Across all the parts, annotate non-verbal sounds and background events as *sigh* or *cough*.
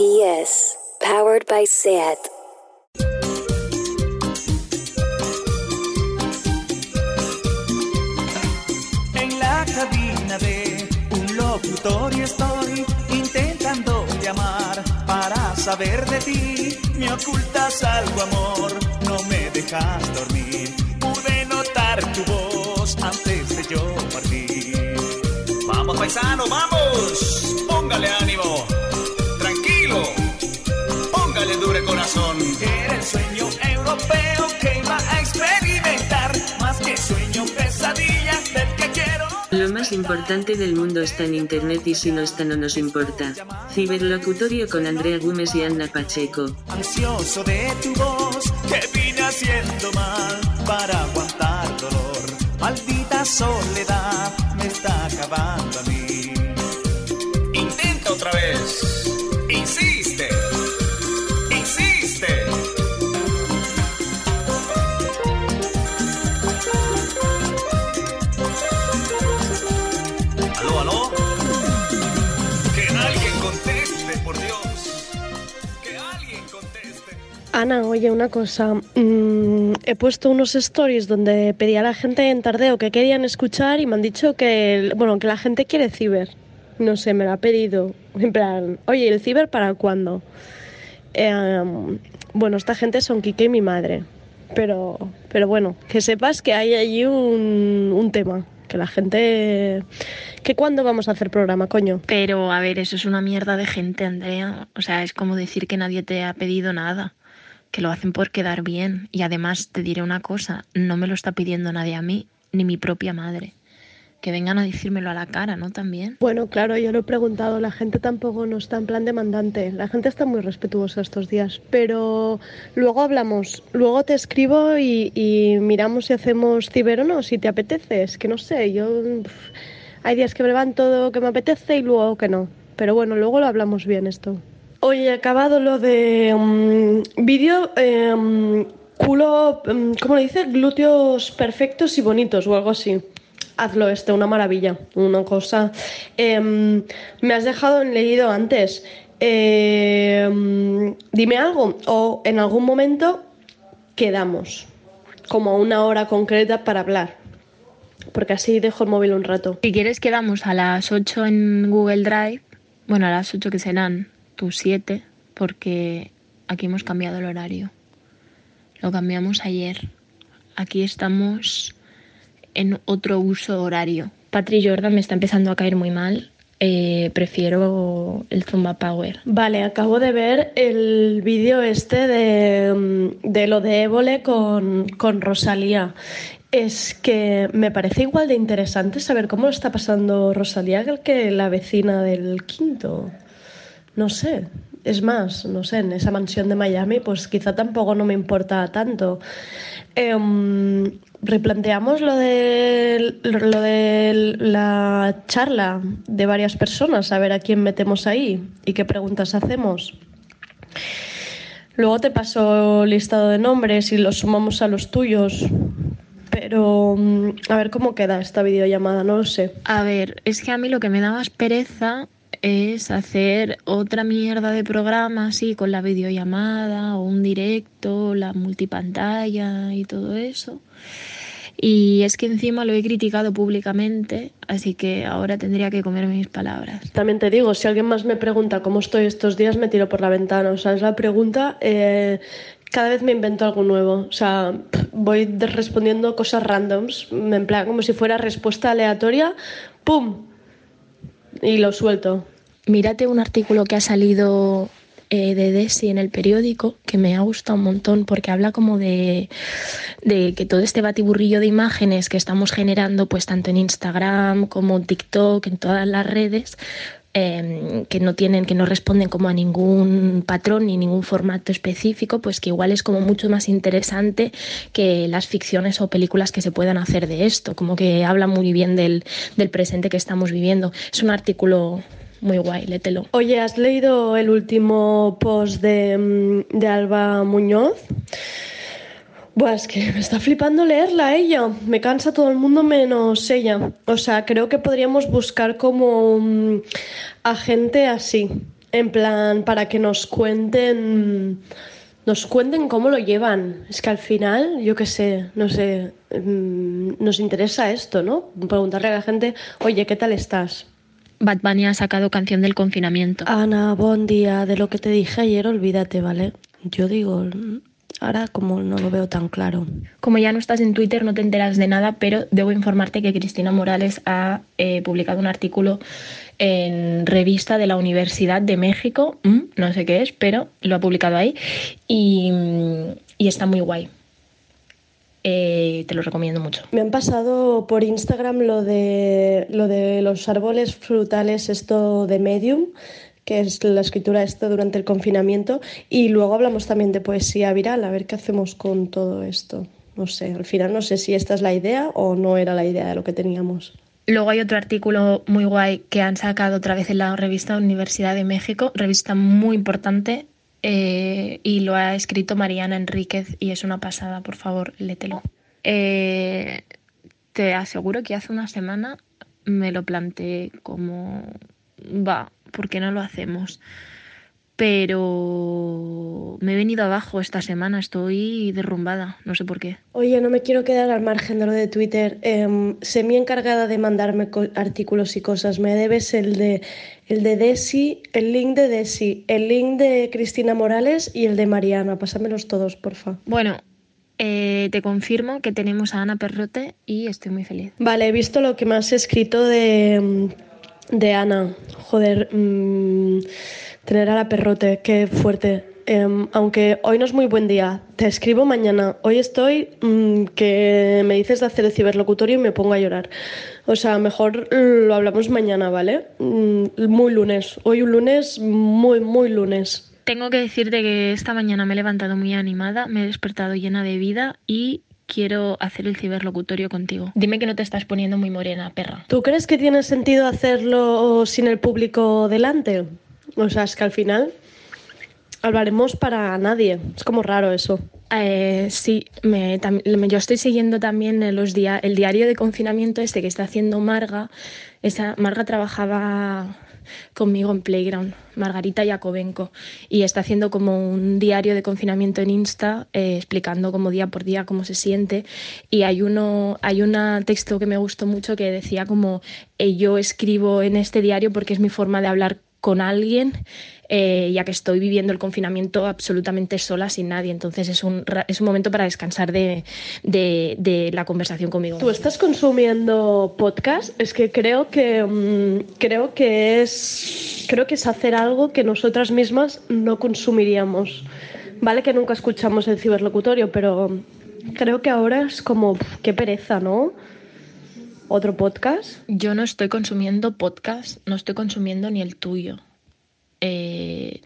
PS, powered by SAT. En la cabina de un locutorio estoy intentando llamar para saber de ti. Me ocultas algo, amor, no me dejas dormir. Pude notar tu voz antes de yo partir. Vamos, paisano, vamos. Europeo que iba a experimentar. Más que sueño, pesadilla del que quiero. Lo más importante del mundo está en internet y si no está no nos importa. Ciberlocutorio con Andrea Gómez y Ana Pacheco. Ansioso de tu voz que vine haciendo mal para aguantar dolor. Maldita soledad me está acabando a mí. Intenta otra vez. Insiste. Insiste. Ana, oye, una cosa. mm, he puesto unos stories donde pedía a la gente en tardeo que querían escuchar y me han dicho que, bueno, que la gente quiere ciber. No sé, me lo ha pedido. En plan, oye, ¿el ciber para cuándo? Em, bueno, esta gente son Kike y mi madre. Pero, pero bueno, que sepas que hay allí un, un tema. Que la gente... ¿Que cuándo vamos a hacer programa, coño? Pero, a ver, eso es una mierda de gente, Andrea. O sea, es como decir que nadie te ha pedido nada. Que lo hacen por quedar bien. Y además, te diré una cosa, no me lo está pidiendo nadie a mí, ni mi propia madre. Que vengan a decírmelo a la cara, ¿no? También. Bueno, claro, yo lo he preguntado, la gente tampoco no está en plan demandante, la gente está muy respetuosa estos días, pero luego hablamos, luego te escribo y, miramos si hacemos ciber o no, si te apetece, es que no sé, yo hay días que me levanto que me apetece y luego que no, pero bueno, luego lo hablamos bien esto. Oye, acabado lo de mm, vídeo, eh, mm, culo, mm, ¿cómo le dice? Glúteos perfectos y bonitos o algo así hazlo este, una maravilla, una cosa. Em, me has dejado en leído antes. Em, dime algo, o en algún momento quedamos, como una hora concreta para hablar, porque así dejo el móvil un rato. Si quieres, quedamos a las 8 en Google Drive. Bueno, a las 8 que serán tus 7, porque aquí hemos cambiado el horario. Lo cambiamos ayer. Aquí estamos en otro uso horario. Patri Jordan me está empezando a caer muy mal. Eh, prefiero el Zumba Power. Vale, acabo de ver el vídeo este de, mm, de lo de Évole con, con Rosalía. Es que me parece igual de interesante saber cómo lo está pasando Rosalía que la vecina del quinto. No sé. Es más, no sé, en esa mansión de Miami, pues quizá tampoco no me importa tanto. Em, replanteamos lo de, lo de la charla de varias personas, a ver a quién metemos ahí y qué preguntas hacemos. Luego te paso listado de nombres y los sumamos a los tuyos. Pero mm, a ver cómo queda esta videollamada, no lo sé. A ver, es que a mí lo que me da más pereza es hacer otra mierda de programa así con la videollamada o un directo, la multipantalla y todo eso. Y es que encima lo he criticado públicamente, así que ahora tendría que comer mis palabras. También te digo, si alguien más me pregunta cómo estoy estos días, me tiro por la ventana. O sea, es la pregunta. eh, cada vez me invento algo nuevo. O sea, voy respondiendo cosas randoms. En plan, como si fuera respuesta aleatoria. ¡Pum! Y lo suelto. Mírate un artículo que ha salido eh, de Desi en el periódico que me ha gustado un montón porque habla como de, de que todo este batiburrillo de imágenes que estamos generando pues tanto en Instagram como en TikTok, en todas las redes, eh, que no tienen, que no responden como a ningún patrón ni ningún formato específico, pues que igual es como mucho más interesante que las ficciones o películas que se puedan hacer de esto, como que habla muy bien del, del presente que estamos viviendo. Es un artículo muy guay, lételo. Oye, ¿has leído el último post de, mm, de Alba Muñoz? Buah, es que me está flipando leerla ella. Me cansa todo el mundo menos ella. O sea, creo que podríamos buscar como mm, a gente así. En plan, para que nos cuenten nos cuenten cómo lo llevan. Es que al final, yo qué sé, no sé, mm, nos interesa esto, ¿no? Preguntarle a la gente, oye, ¿qué tal estás? Bad Bunny ha sacado canción del confinamiento. Ana, buen día. De lo que te dije ayer, olvídate, ¿vale? Yo digo, ahora como no lo veo tan claro. Como ya no estás en Twitter, no te enteras de nada, pero debo informarte que Cristina Morales ha eh, publicado un artículo en revista de la Universidad de México, mm, no sé qué es, pero lo ha publicado ahí y, y está muy guay. Eh, te lo recomiendo mucho. Me han pasado por Instagram lo de, lo de los árboles frutales, esto de Medium, que es la escritura esto durante el confinamiento, y luego hablamos también de poesía viral, a ver qué hacemos con todo esto. No sé, al final no sé si esta es la idea o no era la idea de lo que teníamos. Luego hay otro artículo muy guay que han sacado otra vez en la revista Universidad de México, revista muy importante, eh, y lo ha escrito Mariana Enríquez y es una pasada, por favor, lételo. Eh, te aseguro que hace una semana me lo planteé como, va, ¿por qué no lo hacemos? pero me he venido abajo esta semana, estoy derrumbada, no sé por qué. Oye, no me quiero quedar al margen de lo de Twitter. Eh, sé mi encargada de mandarme artículos y cosas. Me debes el de el de Desi, el link de Desi, el link de Cristina Morales y el de Mariana. Pásamelos todos, porfa. Bueno, eh, te confirmo que tenemos a Ana Perrote y estoy muy feliz. Vale, he visto lo que me has escrito de, de Ana. Joder. Mmm Tener a la perrote, qué fuerte. Em, aunque hoy no es muy buen día, te escribo mañana. Hoy estoy mm, que me dices de hacer el ciberlocutorio y me pongo a llorar. O sea, mejor lo hablamos mañana, ¿vale? Mm, muy lunes. Hoy un lunes, muy, muy lunes. Tengo que decirte que esta mañana me he levantado muy animada, me he despertado llena de vida y quiero hacer el ciberlocutorio contigo. Dime que no te estás poniendo muy morena, perra. ¿Tú crees que tiene sentido hacerlo sin el público delante? O sea, es que al final hablaremos para nadie. Es como raro eso. Eh, sí, me, yo estoy siguiendo también los el diario de confinamiento este que está haciendo Marga. Esa, Marga trabajaba conmigo en Playground, Margarita Yacobenco, y está haciendo como un diario de confinamiento en Insta, eh, explicando como día por día cómo se siente. Y hay uno, hay un texto que me gustó mucho que decía como eh, yo escribo en este diario porque es mi forma de hablar con alguien, eh, ya que estoy viviendo el confinamiento absolutamente sola, sin nadie. Entonces es un, es un momento para descansar de, de, la conversación conmigo. ¿Tú estás consumiendo podcast? Es que creo que mm, creo que es creo que es hacer algo que nosotras mismas no consumiríamos. Vale que nunca escuchamos el ciberlocutorio, pero creo que ahora es como qué pereza, ¿no? otro podcast? Yo no estoy consumiendo podcast, no estoy consumiendo ni el tuyo. Eh,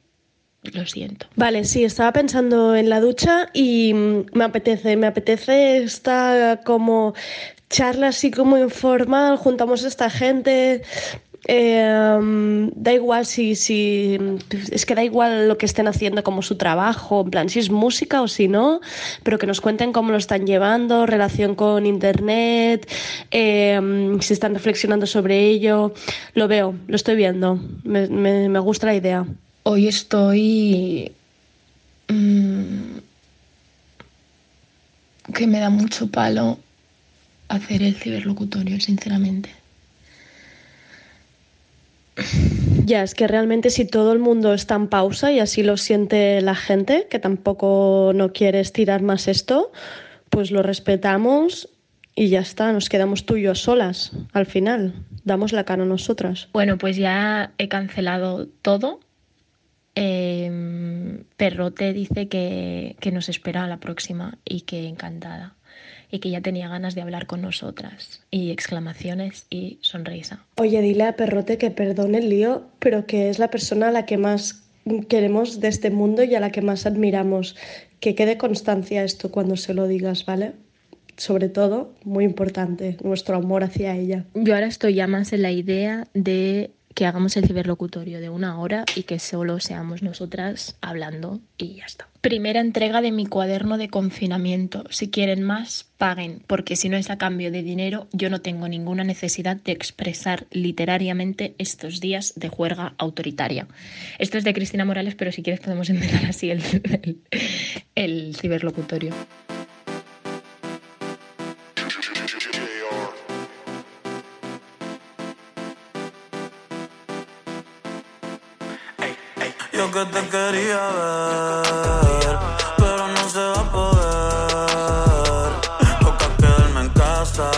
lo siento. Vale, sí, estaba pensando en la ducha y me apetece, me apetece esta como charla así como informal, juntamos a esta gente, eh, da igual si, si. Es que da igual lo que estén haciendo como su trabajo, en plan, si es música o si no, pero que nos cuenten cómo lo están llevando, relación con internet, em, si están reflexionando sobre ello. Lo veo, lo estoy viendo. Me, me, gusta la idea. Hoy estoy. Mm, que me da mucho palo hacer el ciberlocutorio, sinceramente. Ya, es que realmente si todo el mundo está en pausa y así lo siente la gente, que tampoco no quiere estirar más esto, pues lo respetamos y ya está, nos quedamos tú y yo solas al final, damos la cara a nosotras. Bueno, pues ya he cancelado todo. Eh, Perrote dice que, que nos espera a la próxima y que encantada y que ya tenía ganas de hablar con nosotras. Y exclamaciones y sonrisa. Oye, dile a Perrote que perdone el lío, pero que es la persona a la que más queremos de este mundo y a la que más admiramos. Que quede constancia esto cuando se lo digas, ¿vale? Sobre todo, muy importante, nuestro amor hacia ella. Yo ahora estoy ya más en la idea de que hagamos el ciberlocutorio de una hora y que solo seamos nosotras hablando y ya está. Primera entrega de mi cuaderno de confinamiento. Si quieren más, paguen, porque si no es a cambio de dinero, yo no tengo ninguna necesidad de expresar literariamente estos días de juerga autoritaria. Esto es de Cristina Morales, pero si quieres podemos empezar así el, el, el ciberlocutorio. Que te quería ver, pero no se va a poder. Toca quedarme en casa,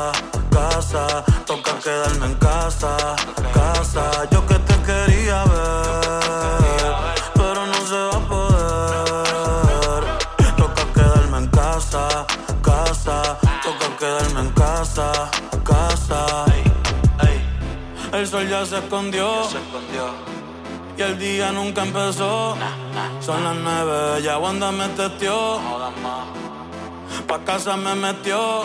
casa. Toca quedarme en casa, casa. Yo que te quería ver, pero no se va a poder. Toca quedarme en casa, casa. Toca quedarme en casa, casa. El sol ya se escondió. Y el día nunca empezó. Son las nueve, ya Wanda me testió. Pa' casa me metió.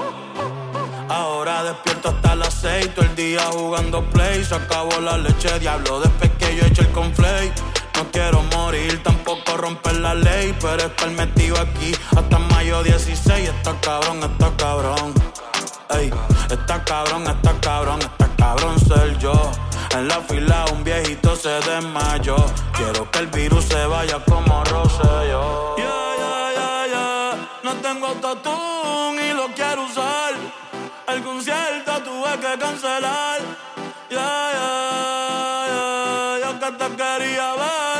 Ahora despierto hasta las seis, todo el día jugando play. Se acabó la leche, diablo, después que yo eché el conflay. No quiero morir, tampoco romper la ley, pero estar metido aquí hasta mayo 16. Está cabrón, está cabrón. Ey, está cabrón, está cabrón, está cabrón ser yo. En la fila un viejito se desmayó. Quiero que el virus se vaya como Rosselló. Yeah, yeah, yeah, yeah. No tengo autotune y lo quiero usar. El concierto tuve que cancelar. Yeah, yeah, yeah. Yo que te quería ver.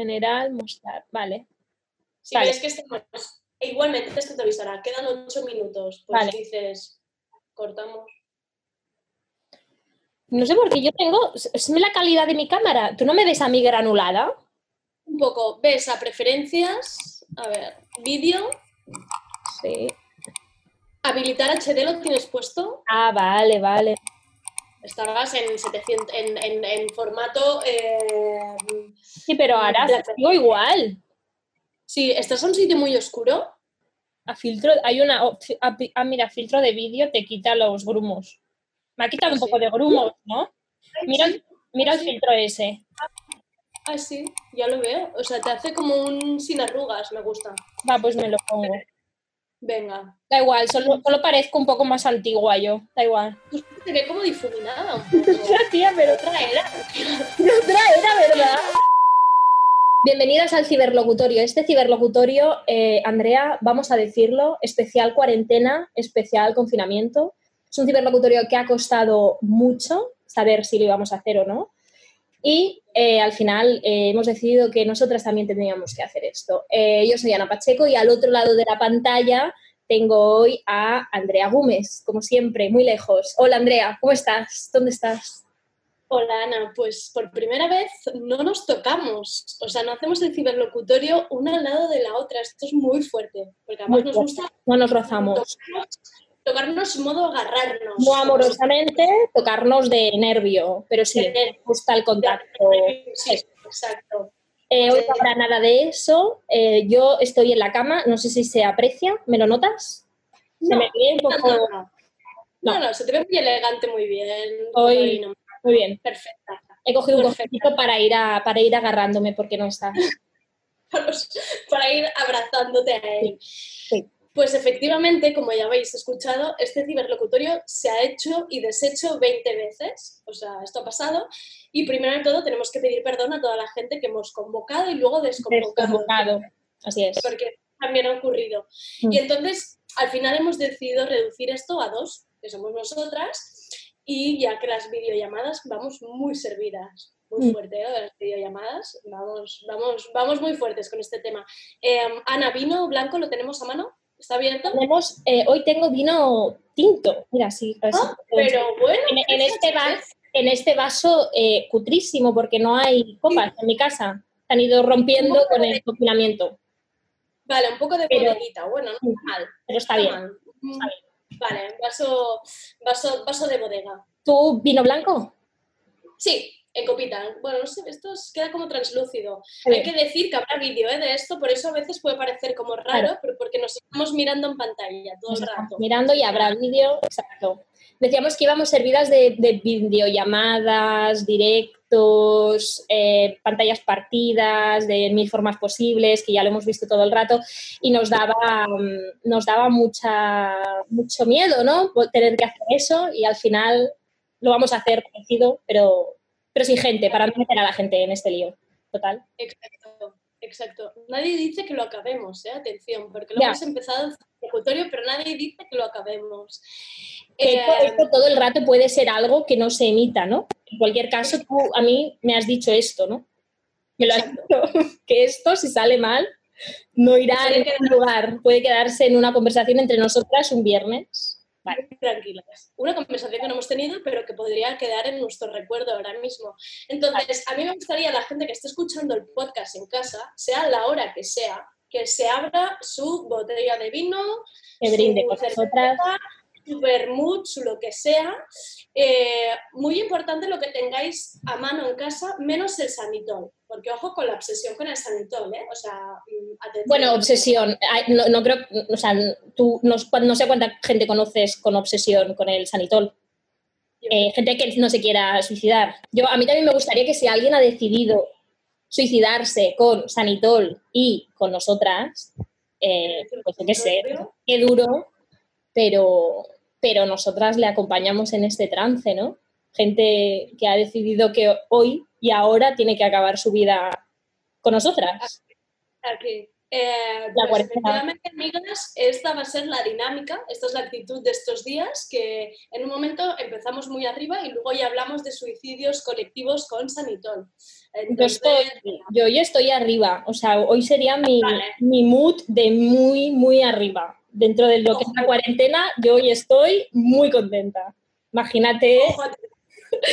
General, mostrar. Vale. Si Vale. ves que estamos. E igualmente tienes que te avisará. Quedan ocho minutos. Pues Vale. dices, cortamos. No sé por qué yo tengo. Es la calidad de mi cámara. ¿Tú no me ves a mí granulada? Un poco, ves a preferencias. A ver, vídeo. Sí. Habilitar HD lo tienes puesto. Ah, vale, vale. Estarás en 700, en, en, en formato. eh, Sí, pero ahora sigo igual. sí, estás en un sitio muy oscuro. A filtro, hay una. Ah, ah, mira, filtro de vídeo te quita los grumos. Me ha quitado un Sí. poco de grumos, ¿no? Mira, mira el sí. filtro ese. Ah, sí, ya lo veo. O sea, te hace como un sin arrugas, me gusta. Va, pues me lo pongo. Venga. Da igual, solo, solo parezco un poco más antigua yo. Da igual. *laughs* Pues te ve como difuminada un *laughs* poco. Tía, pero Otra era. *laughs* otra era, ¿verdad? Bienvenidas al ciberlocutorio. Este ciberlocutorio, eh, Andrea, vamos a decirlo, especial cuarentena, especial confinamiento. Es un ciberlocutorio que ha costado mucho saber si lo íbamos a hacer o no. Y eh, al final eh, hemos decidido que nosotras también tendríamos que hacer esto. Eh, yo soy Ana Pacheco y al otro lado de la pantalla tengo hoy a Andrea Gómez, como siempre, muy lejos. Hola Andrea, ¿cómo estás? ¿Dónde estás? Hola Ana, pues por primera vez no nos tocamos, o sea, no hacemos el ciberlocutorio una al lado de la otra, esto es muy fuerte, porque además Muy nos fuerte. gusta No nos rozamos. Tocarnos, modo agarrarnos. Muy amorosamente, tocarnos de nervio, pero sí, me gusta el contacto. Sí, exacto. Eh, hoy no habrá nada de eso. Eh, yo estoy en la cama, no sé si se aprecia, ¿me lo notas? Se No, me ve un poco... No, no, no, no, se te ve muy elegante, muy bien. Hoy- Carolina. Muy bien. Perfecta. He cogido un cojito para ir, a, para ir agarrándome porque no está. *laughs* Para ir abrazándote a él. Sí. Pues efectivamente, como ya habéis escuchado, este ciberlocutorio se ha hecho y deshecho 20 veces. O sea, esto ha pasado. Y primero de todo tenemos que pedir perdón a toda la gente que hemos convocado y luego desconvocado. Desconvocado. Así es. Porque también ha ocurrido. Mm. Y entonces, al final hemos decidido reducir esto a dos, que somos nosotras, y ya que las videollamadas vamos muy servidas, muy Mm. fuerte, ¿eh? las videollamadas, vamos, vamos, vamos muy fuertes con este tema. Eh, Ana, ¿vino blanco lo tenemos a mano? ¿Está abierto? Tenemos, eh, hoy tengo vino tinto. Mira, sí. Ah, pero bueno, en, en este vaso, en este vaso eh, cutrísimo, porque no hay copas en mi casa. Se han ido rompiendo con el confinamiento. Vale, un poco de bodeguita, bueno, no está mal. Pero está bien. mal. Mm, Vale, vaso, vaso, vaso de bodega. ¿Tú vino blanco? Sí, en copita. Bueno, no sé, esto es- queda como translúcido. Hay que decir que habrá vídeo ¿eh? de esto, por eso a veces puede parecer como raro, Claro. pero porque nos estamos mirando en pantalla todo Nos el rato. mirando y habrá vídeo. Exacto. Decíamos que íbamos servidas de, de videollamadas, directos, eh, pantallas partidas, de mil formas posibles, que ya lo hemos visto todo el rato, y nos daba, mm, nos daba mucha, mucho miedo, ¿no? Tener que hacer eso y al final lo vamos a hacer parecido, pero, pero gente, para no meter a la gente en este lío. Total. Exacto, exacto. Nadie dice que lo acabemos, ¿eh? atención, porque lo Ya. hemos empezado el locutorio, pero nadie dice que lo acabemos. Eh, esto, todo el rato puede ser algo que no se emita, ¿no? En cualquier caso, tú a mí me has dicho esto, ¿no? Me lo has dicho, *laughs* que esto, si sale mal, no irá a ningún lugar. Puede quedarse en una conversación entre nosotras un viernes. Vale. tranquilas. Una conversación que no hemos tenido, pero que podría quedar en nuestro recuerdo ahora mismo. Entonces, a mí me gustaría a la gente que esté escuchando el podcast en casa, sea la hora que sea, que se abra su botella de vino, Que brinde con nosotras. Su vermut, su lo que sea. Eh, muy importante lo que tengáis a mano en casa, menos el sanitol, porque ojo con la obsesión con el sanitol, ¿eh? O sea, mm, atención. Bueno, obsesión. No, no creo, o sea, tú no, no sé cuánta gente conoces con obsesión con el sanitol. Eh, gente que no se quiera suicidar. Yo, a mí también me gustaría que si alguien ha decidido suicidarse con Sanitol y con nosotras, eh, pues yo qué sé, qué duro, pero, pero nosotras le acompañamos en este trance, ¿no? Gente que ha decidido que hoy y ahora tiene que acabar su vida con nosotras. Aquí. Eh, La pues efectivamente, amigas, esta va a ser la dinámica, esta es la actitud de estos días, que en un momento empezamos muy arriba y luego ya hablamos de suicidios colectivos con Sanitol. Yo, estoy, yo estoy arriba, o sea, hoy sería mi, Vale. mi mood de muy, muy arriba. Dentro de lo que es la cuarentena, yo hoy estoy muy contenta. Imagínate,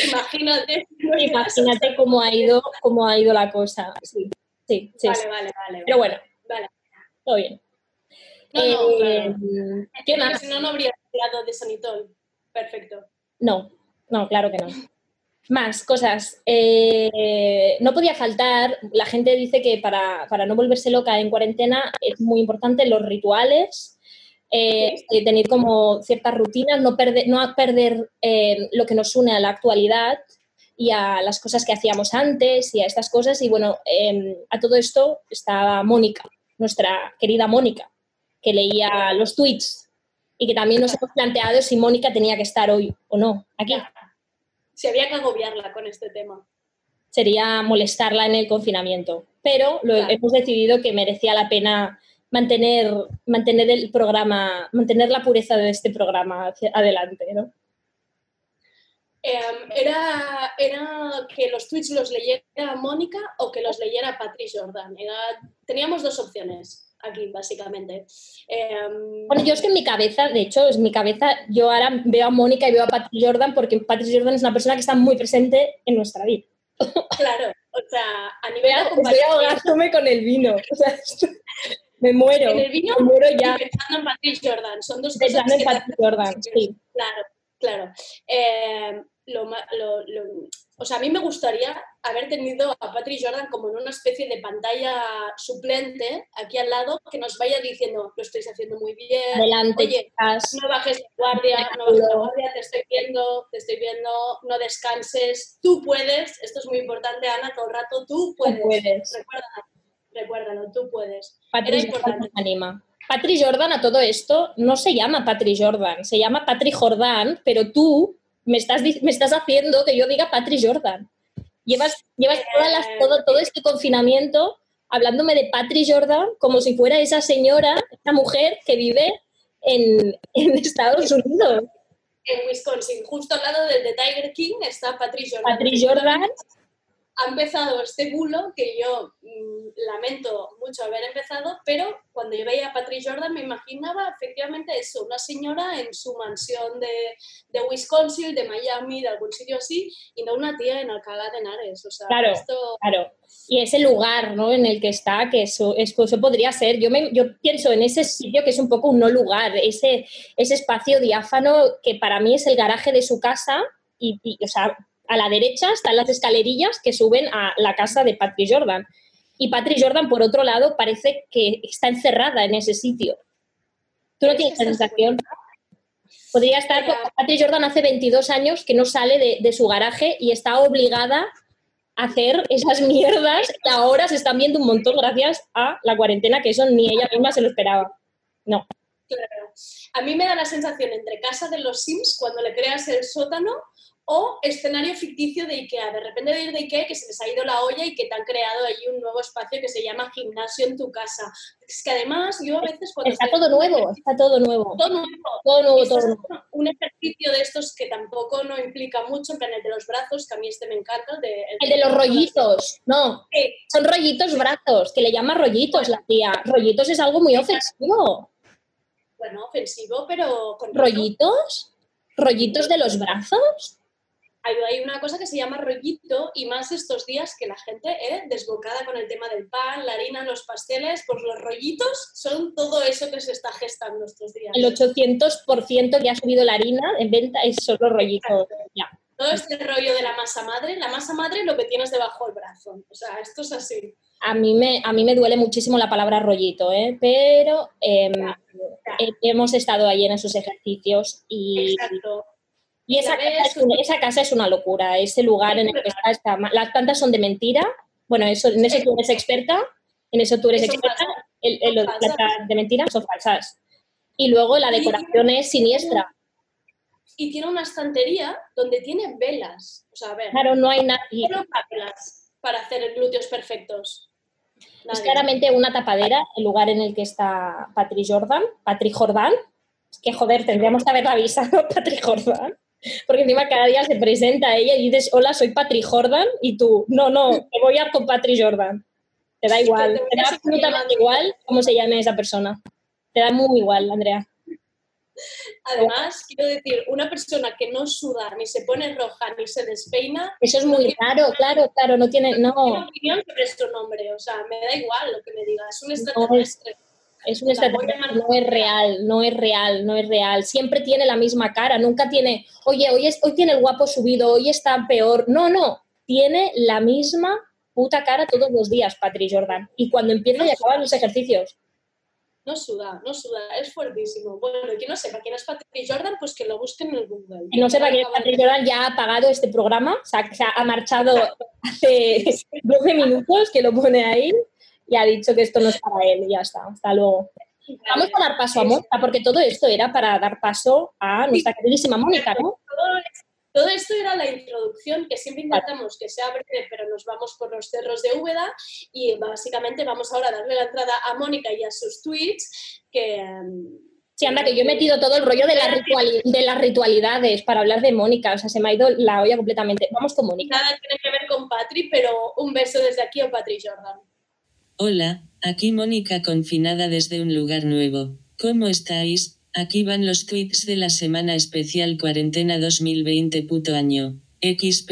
imagínate. imagínate cómo ha ido, cómo ha ido la cosa. Sí, sí, sí. Vale, sí. vale, vale. Pero bueno, Vale. todo bien. No, no, Eh, claro. ¿Qué más? Si no, no habría hablado de Sanitol. Perfecto. No, no, claro que no. Más cosas. Eh, no podía faltar, la gente dice que para, para no volverse loca en cuarentena es muy importante los rituales, eh, eh, tener como ciertas rutinas, no perder, no perder eh, lo que nos une a la actualidad y a las cosas que hacíamos antes y a estas cosas. Y bueno, eh, a todo esto estaba Mónica, nuestra querida Mónica, que leía los tweets y que también nos hemos planteado si Mónica tenía que estar hoy o no aquí. Si había que agobiarla con este tema. Sería molestarla en el confinamiento. Pero lo Claro. hemos decidido que merecía la pena mantener, mantener el programa, mantener la pureza de este programa hacia adelante, ¿no? Em, era, era que los tweets los leyera Mónica o que los leyera Patrick Jordan. Era- teníamos dos opciones aquí, básicamente. Em, Bueno, yo es que en mi cabeza, de hecho, en mi cabeza, yo ahora veo a Mónica y veo a Patrick Jordan porque Patrick Jordan es una persona que está muy presente en nuestra vida. claro, o sea, a nivel de comparación, con el vino. O sea, esto- me muero. en el vino Me muero y ya. pensando en Patrick Jordan. Son dos Pensando cosas en que te Patrick Jordan, *laughs* sí. Claro, Claro. Eh, lo, ma- lo- lo- o sea, a mí me gustaría haber tenido a Patrick Jordan como en una especie de pantalla suplente aquí al lado que nos vaya diciendo, lo estáis haciendo muy bien. Adelante, Oye, no bajes la guardia, no bajes la guardia, te estoy viendo, te estoy viendo, no descanses, tú puedes, esto es muy importante, Ana, todo el rato, tú puedes. puedes. Recuérdalo, recuérdalo, tú puedes. Patrick Jordan anima. Patrick Jordan a todo esto no se llama Patrick Jordan, se llama Patrick Jordan, pero tú me estás, me estás haciendo que yo diga Patrick Jordan. Llevas, llevas todas las- todo, todo este confinamiento hablándome de Patrick Jordan como si fuera esa señora, esa mujer que vive en, en Estados Unidos. En Wisconsin, justo al lado del de Tiger King, está Patrick Jordan. Patrick Jordan, ha empezado este bulo que yo mm, lamento mucho haber empezado, pero cuando yo veía a Patrick Jordan me imaginaba efectivamente eso, una señora en su mansión de, de Wisconsin, de Miami, de algún sitio así, y no una tía en Alcalá de Henares. O sea, Claro. esto Claro. Y ese lugar ¿no? en el que está, que eso, es- eso podría ser, yo, me, yo pienso en ese sitio que es un poco un no lugar, ese, ese espacio diáfano que para mí es el garaje de su casa y, y, o sea, a la derecha están las escalerillas que suben a la casa de Patrick Jordan. Y Patrick Jordan, por otro lado, parece que está encerrada en ese sitio. ¿Tú no tienes esa sensación? Podría estar, Ya. Patrick Jordan hace 22 años que no sale de, de su garaje y está obligada a hacer esas mierdas que ahora se están viendo un montón gracias a la cuarentena, que eso ni ella misma se lo esperaba. No. Claro. A mí me da la sensación entre casa de los Sims, cuando le creas el sótano, o escenario ficticio de Ikea. De repente de ir de Ikea que se les ha ido la olla y que te han creado allí un nuevo espacio que se llama gimnasio en tu casa. Es que además yo a veces cuando... Está todo nuevo, está todo nuevo. Todo nuevo. Todo nuevo, todo nuevo. un ejercicio de estos que tampoco no implica mucho, en plan el de los brazos, que a mí este me encanta. el de- El de los rollitos, no, son rollitos brazos, que le llama rollitos la tía. Rollitos es algo muy ofensivo. Bueno, ofensivo, pero con ¿Rollitos? ¿Rollitos de los brazos? Hay, una cosa que se llama rollito y más estos días que la gente eh, desbocada con el tema del pan, la harina, los pasteles, pues los rollitos son todo eso que se está gestando estos días. El 800% que ha subido la harina en venta es solo rollitos. Ya. Todo este rollo de la masa madre, la masa madre lo que tienes debajo del brazo. O sea, esto es así. A mí me, a mí me duele muchísimo la palabra rollito, ¿eh? pero eh, hemos estado ahí en esos ejercicios y, Exacto. Y esa, casa es una, esa casa es una locura. Ese lugar en el que está, está las plantas son de mentira. Bueno, eso, en eso tú eres experta. En eso tú eres experta. El, el- lo de plantas de mentira son falsas. Y luego la decoración es siniestra. Y tiene una estantería donde tiene velas. O sea, a ver, Claro, no hay nada. y ¿quién usa velas para hacer glúteos perfectos? Es claramente una tapadera el lugar en el que está Patrick Jordan. Patrick Jordan. Es que joder, tendríamos que haberla avisado *laughs* Patrick Jordan. Porque encima cada día se presenta ella y dices, hola, soy Patrick Jordan. Y tú, no, no, te voy a con Patrick Jordan. Te da igual. te a da absolutamente igual cómo se llame esa persona. Te da muy igual, Andrea. Además, quiero decir, una persona que no suda, ni se pone roja, ni se despeina, Eso es muy raro, claro, claro, no tiene, no no, opinión sobre su nombre. O sea, me da igual lo que me digas. Es un extraterrestre. Es un extraterrestre, no es real, no es real, no es real. Siempre tiene la misma cara, nunca tiene, oye, hoy, es, hoy tiene el guapo subido, hoy está peor. No, no, tiene la misma puta cara todos los días, Patrick Jordan. Y cuando empieza y acaban los ejercicios. No suda, no suda, es fuertísimo. Bueno, quien no sepa quién es Patrick Jordan, pues que lo busquen en el Google. Y no sepa que Patrick Jordan ya ha apagado este programa, o sea, ha marchado *laughs* hace 12 minutos que lo pone ahí y ha dicho que esto no es para él y ya está, hasta luego. Vamos a dar paso a Mónica, porque todo esto era para dar paso a nuestra queridísima Mónica, ¿no? Todo, esto era la introducción que siempre intentamos que sea breve, pero nos vamos por los cerros de Úbeda y básicamente vamos ahora a darle la entrada a Mónica y a sus tweets que... em, Sí, anda, que yo he metido todo el rollo de, la rituali- de las ritualidades para hablar de Mónica, o sea, se me ha ido la olla completamente. Vamos con Mónica. Nada tiene que ver con Patri, pero un beso desde aquí a Patri Jordan. Hola, aquí Mónica confinada desde un lugar nuevo. ¿Cómo estáis? Aquí van los tweets de la semana especial cuarentena 2020 puto año. XP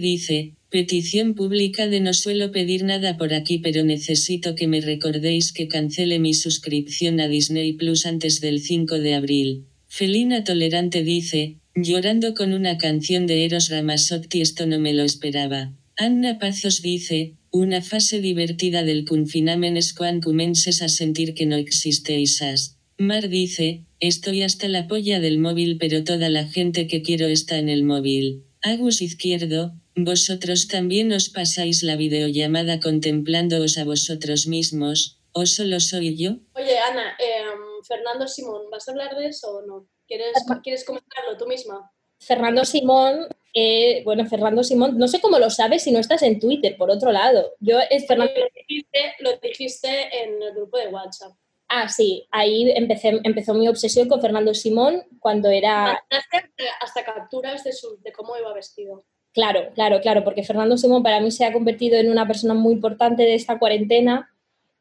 dice, petición pública de no suelo pedir nada por aquí pero necesito que me recordéis que cancele mi suscripción a Disney Plus antes del 5 de abril. Felina Tolerante dice, Llorando con una canción de Eros Ramazzotti esto no me lo esperaba. Anna Pazos dice, una fase divertida del confinament es quan comences a sentir que no existeixas. Mar dice, estoy hasta la polla del móvil pero toda la gente que quiero está en el móvil. Agus Izquierdo, vosotros también os pasáis la videollamada contemplándoos a vosotros mismos, o solo soy yo? Oye, Ana, em, Fernando Simón, ¿vas a hablar de eso o no? ¿Quieres, ¿quieres comentarlo tú misma? Fernando Simón, eh, bueno, Fernando Simón, no sé cómo lo sabes si no estás en Twitter, por otro lado. Yo es Fernando. Lo dijiste, lo dijiste en el grupo de WhatsApp. Ah, sí, ahí empecé, empezó mi obsesión con Fernando Simón cuando era. Mandaste hasta capturas de, su, de cómo iba vestido. Claro, claro, claro, porque Fernando Simón para mí se ha convertido en una persona muy importante de esta cuarentena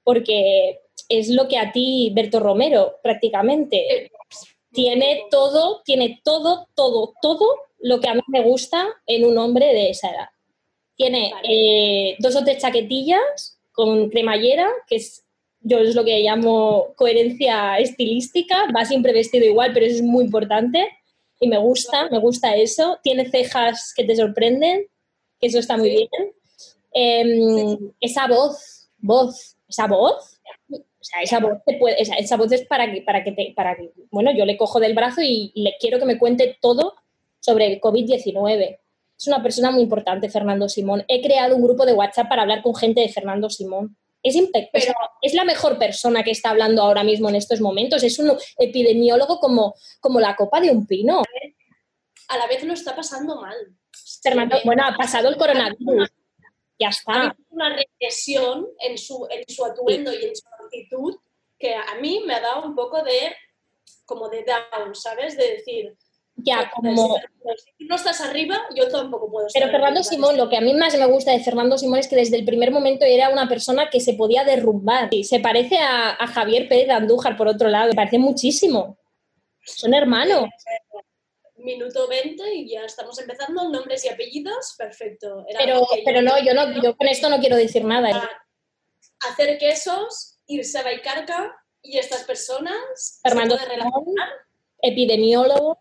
porque es lo que a ti, Berto Romero, prácticamente. Tiene todo, tiene todo, todo, todo lo que a mí me gusta en un hombre de esa edad. Tiene eh, dos o tres chaquetillas con cremallera, que es yo es lo que llamo coherencia estilística, va siempre vestido igual, pero eso es muy importante. Y me gusta, me gusta eso. Tiene cejas que te sorprenden, que eso está muy bien. Em, esa voz, voz, esa voz, o sea, esa voz, te puede, esa, esa voz es para que, para que te, para que, bueno, yo le cojo del brazo y le quiero que me cuente todo sobre el COVID-19. Es una persona muy importante, Fernando Simón. He creado un grupo de WhatsApp para hablar con gente de Fernando Simón. Es, impe- o sea, es la mejor persona que está hablando ahora mismo en estos momentos. Es un epidemiólogo como, como la copa de un pino. A la vez lo está pasando mal. Fernando, bueno, ha pasado el coronavirus. Ya Ha está. habido una regresión en su, en su atuendo y en su actitud que a mí me ha dado un poco de como de down, ¿sabes? De decir, Ya, "Joder, como... si tú no estás arriba, yo tampoco puedo estar Pero Fernando arriba". Simón, lo que a mí más me gusta de Fernando Simón es que desde el primer momento era una persona que se podía derrumbar. Y se parece a, a Javier Pérez de Andújar, por otro lado. Me parece muchísimo. Son hermanos. Minuto 20 y ya estamos empezando, nombres y apellidos, perfecto. Era Pero, pero no, yo no, yo con esto no quiero decir nada. Hacer quesos, irse a Baicarca y estas personas Fernando se puede Simón, relacionar. epidemiólogo.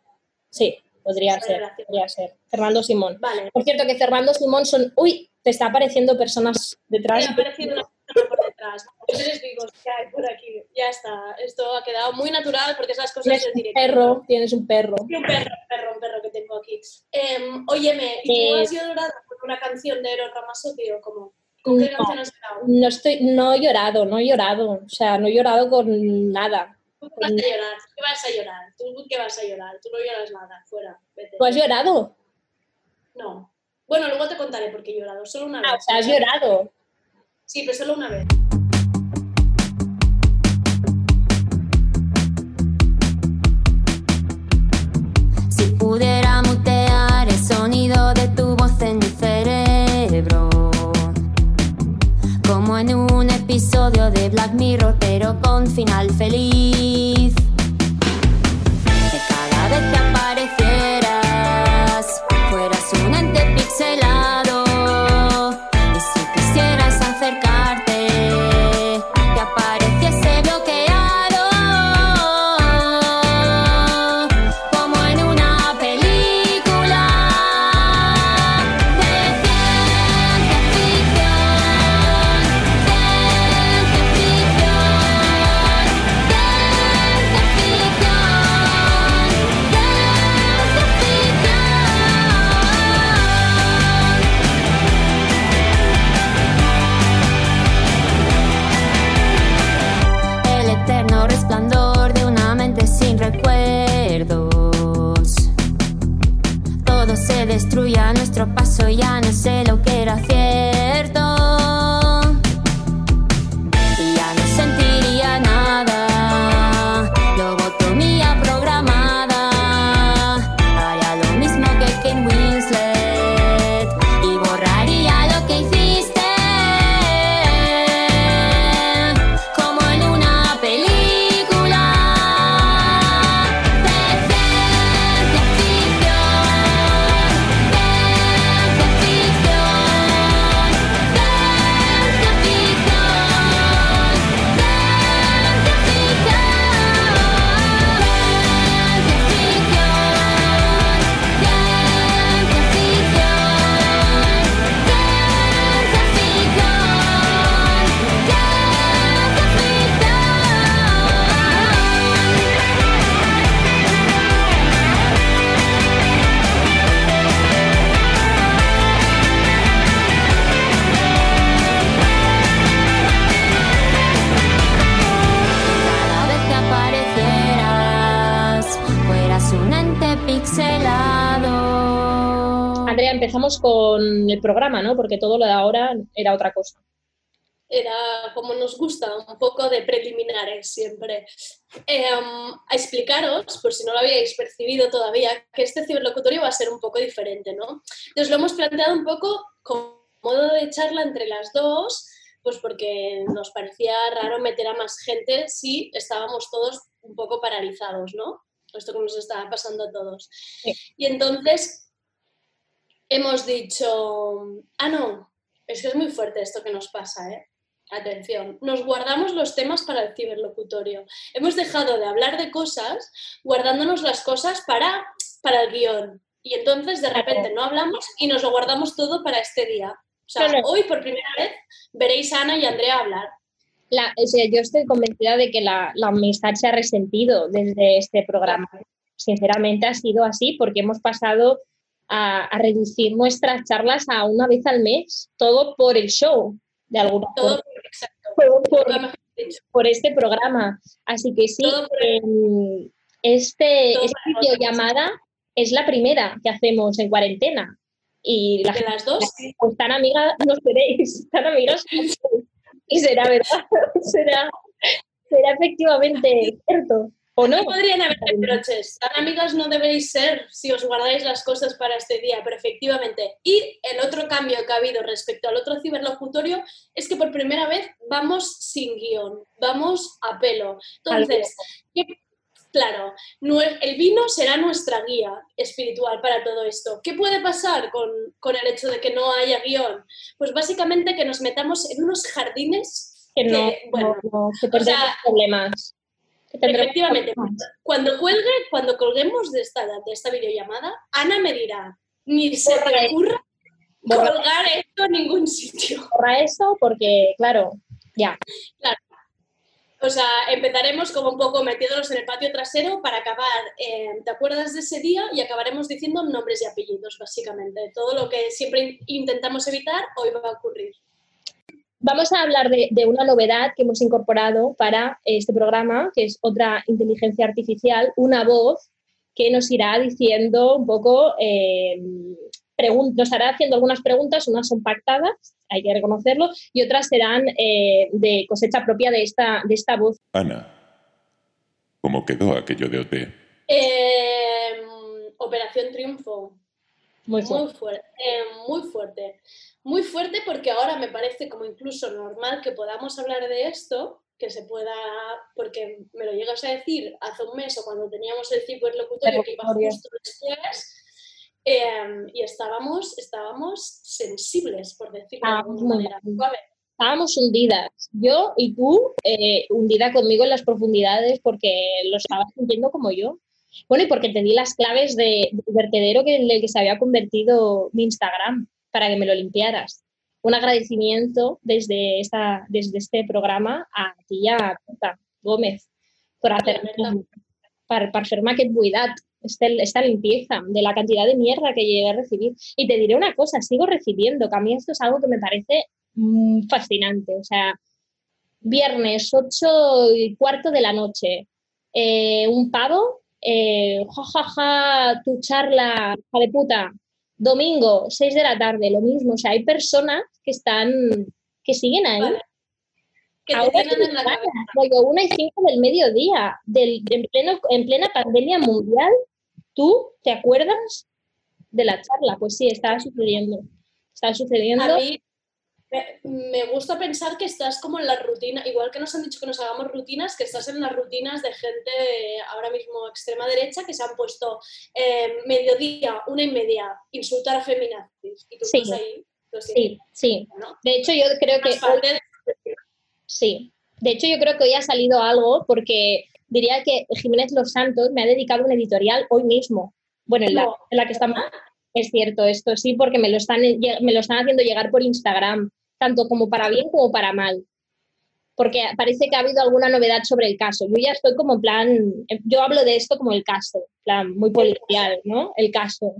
Sí, podría Se ser, podría ser. Fernando Simón. Vale, Por cierto, que Fernando Simón son... Uy, te está apareciendo personas detrás. me ha parecido una persona por detrás. Les digo que hay por aquí. Ya está. Esto ha quedado muy natural porque esas cosas Tienes un perro, tienes un perro. Y un perro, un perro, un perro que tengo aquí. Em, óyeme, ¿y tú Eh, has llorado con una canción de Eros Ramazzotti o cómo? ¿Con qué No. canción has llorado? No estoy, no he llorado, no he llorado. O sea, no he llorado con nada. ¿Tú qué vas a llorar? ¿Qué vas a llorar? ¿Tú qué vas a llorar? Tú no lloras nada, fuera, vete. ¿Tú has llorado? No. Bueno, luego te contaré por qué he llorado, solo una vez. Ah, o sea, has llorado. Sí, pero solo una vez. Episodio de Black Mirror, pero con final feliz. Programa, ¿no? Porque todo lo de ahora era otra cosa. era como nos gusta, un poco de preliminares siempre. Eh, a explicaros, por si no lo habíais percibido todavía, que este ciberlocutorio va a ser un poco diferente, ¿no? Entonces lo hemos planteado un poco como modo de charla entre las dos, pues porque nos parecía raro meter a más gente si estábamos todos un poco paralizados, ¿no? Esto que nos estaba pasando a todos. Y entonces hemos dicho, ah, no, es que es muy fuerte esto que nos pasa, ¿eh? Atención, nos guardamos los temas para el ciberlocutorio. Hemos dejado de hablar de cosas guardándonos las cosas para, para el guion. Y entonces de repente no hablamos y nos lo guardamos todo para este día. O sea, Claro. hoy por primera vez veréis a Ana y a Andrea hablar. La, o sea, yo estoy convencida de que la, la amistad se ha resentido desde este programa. Sinceramente ha sido así porque hemos pasado a, a reducir nuestras charlas a una vez al mes, todo por el show, de alguna Todo forma. exacto. Por, por este programa. Así que sí, em, este, Todo esta videollamada es la primera que hacemos en cuarentena. Y la De las dos, pues tan amigas no seréis, *laughs* tan amigas. Y será verdad, *laughs* será, será efectivamente cierto, ¿o no? Podrían haber reproches. Tan amigas no debéis ser si os guardáis las cosas para este día, pero efectivamente. Y el otro cambio que ha habido respecto al otro ciberlocutorio es que por primera vez vamos sin guion, vamos a pelo. Entonces, ¿qué- claro, el vino será nuestra guía espiritual para todo esto. ¿Qué puede pasar con, con el hecho de que no haya guion? Pues básicamente que nos metamos en unos jardines Que no, bueno, no, no, que sea, problemas. Efectivamente, cuando cuelgue, cuando colguemos de esta, de esta videollamada, Ana me dirá, ni se Borra te ocurra Borra- colgar esto en ningún sitio. Borra eso porque, claro, ya. O sea, empezaremos como un poco metiéndonos en el patio trasero para acabar, eh, ¿te acuerdas de ese día? Y acabaremos diciendo nombres y apellidos, básicamente. Todo lo que siempre in- intentamos evitar, hoy va a ocurrir. Vamos a hablar de, de una novedad que hemos incorporado para este programa, que es otra inteligencia artificial, una voz que nos irá diciendo un poco, eh, nos hará haciendo algunas preguntas, unas son pactadas, hay que reconocerlo, y otras serán eh, de cosecha propia de esta, de esta voz. Ana, ¿cómo quedó aquello de OT? Eh, Operación Triunfo. Muy fuerte. Muy fuerte, eh, muy fuerte. Muy fuerte porque ahora me parece como incluso normal que podamos hablar de esto, que se pueda, porque me lo llegas a decir hace un mes o cuando teníamos el ciberlocutorio que iba justo después, eh, y estábamos, estábamos sensibles, por decirlo de Estábamos alguna manera. Suave. Estábamos hundidas, yo y tú, eh, hundida conmigo en las profundidades porque lo estabas sintiendo como yo. Bueno, y porque te di las claves de, del vertedero que, en el que se había convertido mi Instagram para que me lo limpiaras. Un agradecimiento desde, esta, desde este programa a ti y a Gómez por hacer fer-me aquest buidat, este- esta limpieza de la cantidad de mierda que llegué a recibir. Y te diré una cosa, sigo recibiendo, que a mí esto es algo que me parece mm, fascinante. O sea, viernes 8 y cuarto de la noche, eh, un pavo, eh, jajaja, tu charla, hija de puta, domingo, 6 de la tarde, lo mismo. O sea, hay personas que están, que siguen ahí. Vale. Que te Ahora sí, en la cabeza. una y cinco del mediodía, del, en, pleno, en plena pandemia mundial, ¿tú te acuerdas de la charla? Pues sí, estaba sucediendo. Estaba sucediendo. A mí me, gusta pensar que estás como en la rutina, igual que nos han dicho que nos hagamos rutinas, que estás en las rutinas de gente de ahora mismo extrema derecha que se han puesto eh, mediodía, una y media, insultar a feminazis. Y tú Sí. estás ahí. Sí, sí. ¿no? De hecho, yo creo que Sí, de hecho yo creo que hoy ha salido algo porque diría que Jiménez Los Santos me ha dedicado un editorial hoy mismo. Bueno, en la, en la que estamos. Es cierto, esto sí, porque me lo, están, me lo están haciendo llegar por Instagram, tanto como para bien como para mal. Porque parece que ha habido alguna novedad sobre el caso. Yo ya estoy como en plan, yo hablo de esto como el caso, plan, muy policial, ¿no? El caso.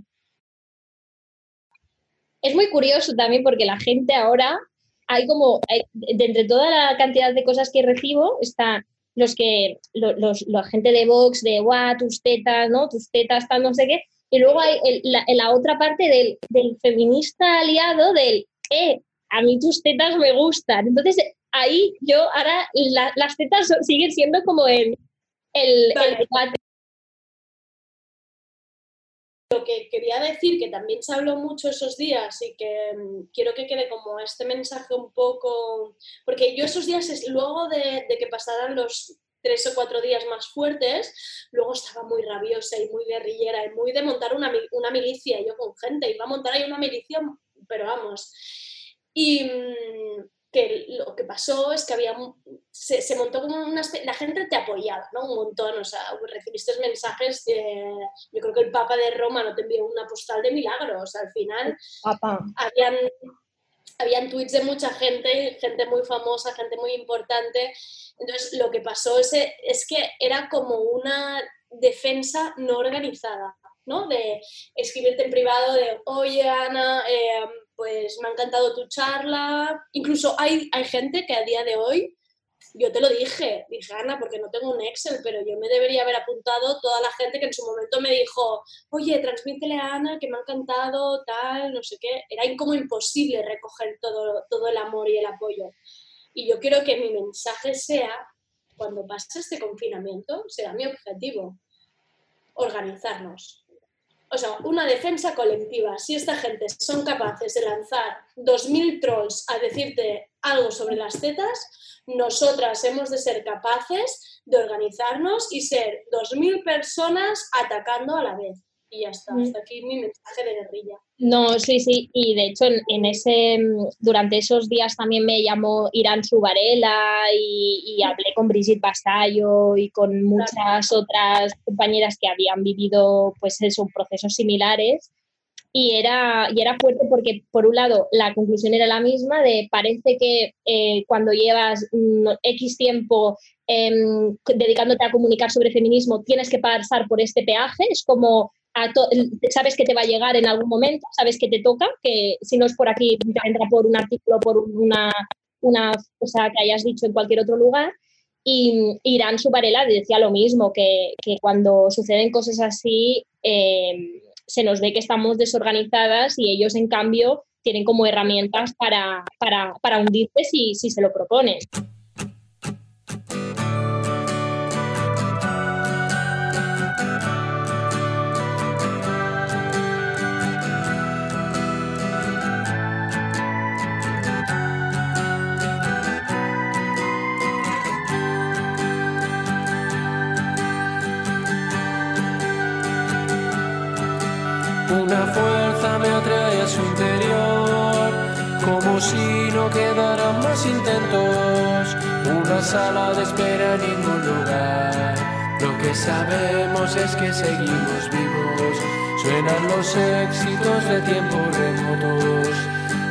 Es muy curioso también porque la gente ahora hay como, hay- de entre toda la cantidad de cosas que recibo, está los que, lo- los, la gente de Vox, de, guau, tus tetas, ¿no? Tus tetas, tal, no sé qué, Y luego hay la, la otra parte del, del feminista aliado del, eh, a mí tus tetas me gustan. Entonces, ahí yo ahora la- las tetas son- siguen siendo como el, el, el Vale. debate. Lo que quería decir, que también se habló mucho esos días y que mm, quiero que quede como este mensaje un poco, porque yo esos días, es- luego de, de que pasaran los tres o cuatro días más fuertes, luego estaba muy rabiosa y muy guerrillera y muy de montar una, una milicia, yo con gente, iba a montar ahí una milicia, pero vamos. Y mm, que lo que pasó es que había se, se montó como una espe- la gente te apoyaba, ¿no? Un montón, o sea, recibiste mensajes de, yo creo que el Papa de Roma no te envió una postal de milagros, al final Papá. habían, habían tweets de mucha gente, gente muy famosa, gente muy importante. Entonces, lo que pasó es, es que era como una defensa no organizada, ¿no? De escribirte en privado de, oye, Ana, eh, pues me ha encantado tu charla. Incluso hay, hay gente que a día de hoy, yo te lo dije, dije, Ana, porque no tengo un Excel, pero yo me debería haber apuntado toda la gente que en su momento me dijo, oye, transmítele a Ana que me ha encantado, tal, no sé qué. Era como imposible recoger todo, todo el amor y el apoyo. Y yo quiero que mi mensaje sea, cuando pase este confinamiento, será mi objetivo, organizarnos. O sea, una defensa colectiva. Si esta gente son capaces de lanzar 2.000 trolls a decirte algo sobre las tetas, nosotras hemos de ser capaces de organizarnos y ser 2.000 personas atacando a la vez. Y ya está, hasta aquí mi mensaje de guerrilla. No, sí, sí, y de hecho en, en ese, mm, durante esos días también me llamó Irán Subarela y, y hablé con Brigitte Basallo y con muchas otras compañeras que habían vivido pues eso, procesos similares. Y era, y era fuerte porque por un lado la conclusión era la misma de parece que eh, cuando llevas mm, X tiempo em, dedicándote a comunicar sobre feminismo tienes que pasar por este peaje, es como sabes que te va a llegar en algún momento, sabes que te toca, que si no es por aquí, vendrá por un artículo, por una, una cosa que hayas dicho en cualquier otro lugar. Y Irán Subarela decía lo mismo, que, que cuando suceden cosas así, eh, se nos ve que estamos desorganizadas y ellos, en cambio, tienen como herramientas para, para, para hundirte si, si se lo propones. Si no quedaran más intentos. Una sala de espera en ningún lugar. Lo que sabemos es que seguimos vivos. Suenan los éxitos de tiempos remotos.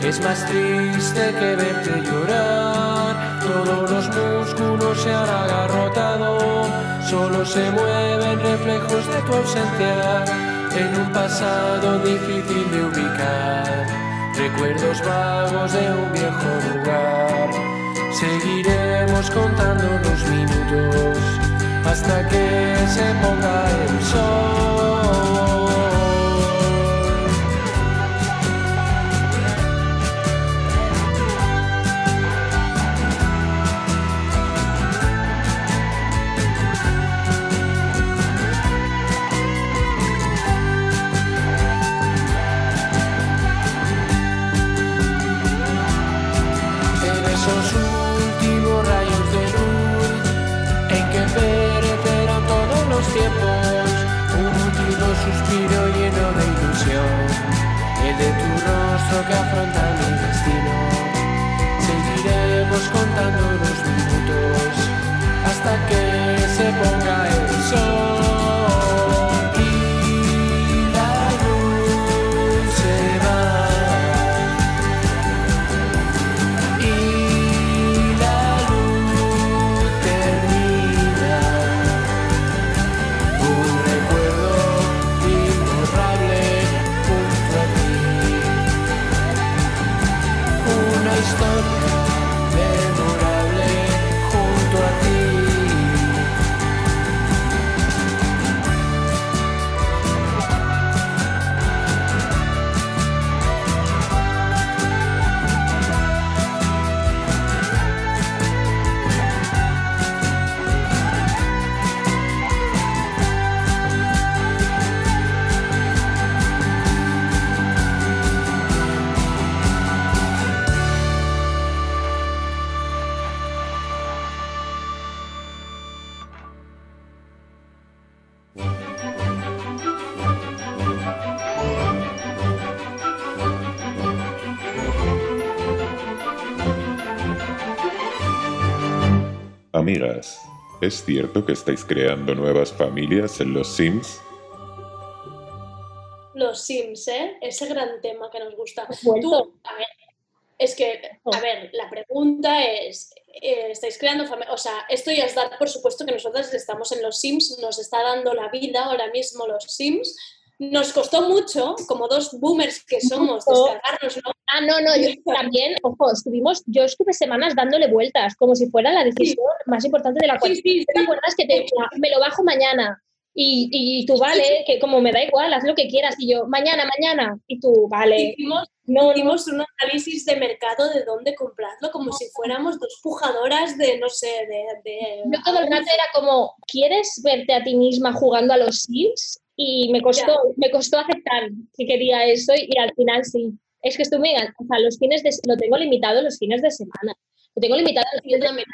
Es más triste que verte llorar. Todos los músculos se han agarrotado. Solo se mueven reflejos de tu ausencia en un pasado difícil de ubicar. Recuerdos vagos de un viejo lugar. Seguiremos contando los minutos hasta que se ponga el sol. ¿Es cierto que estáis creando nuevas familias en los Sims? Los Sims, ¿eh? Ese gran tema que nos gusta. Tú, a ver, es que, a ver, la pregunta es, eh, ¿estáis creando familia? O sea, esto ya es dar por supuesto que nosotros estamos en los Sims, nos está dando la vida ahora mismo los Sims. Nos costó mucho, como dos boomers que somos, descargárnoslo. Ah, no, no, yo *laughs* también, ojo, estuvimos, yo estuve semanas dándole vueltas, como si fuera la decisión más importante de la Sí, cuarentena. sí, ¿Te sí. acuerdas que te me lo bajo mañana? Y, y tú, vale, que como me da igual, haz lo que quieras. Y yo, mañana, mañana. Y tú, vale. Hicimos, No, no, hicimos un análisis de mercado de dónde comprarlo, como si fuéramos dos pujadoras de, no sé, de... de Yo todo el rato era como, ¿quieres verte a ti misma jugando a los Sims? Y me costó, me costó aceptar que quería eso y, al final sí. Es que gan- o sea, los fines de, lo tengo limitado los fines de semana. Lo tengo limitado los fines de semana.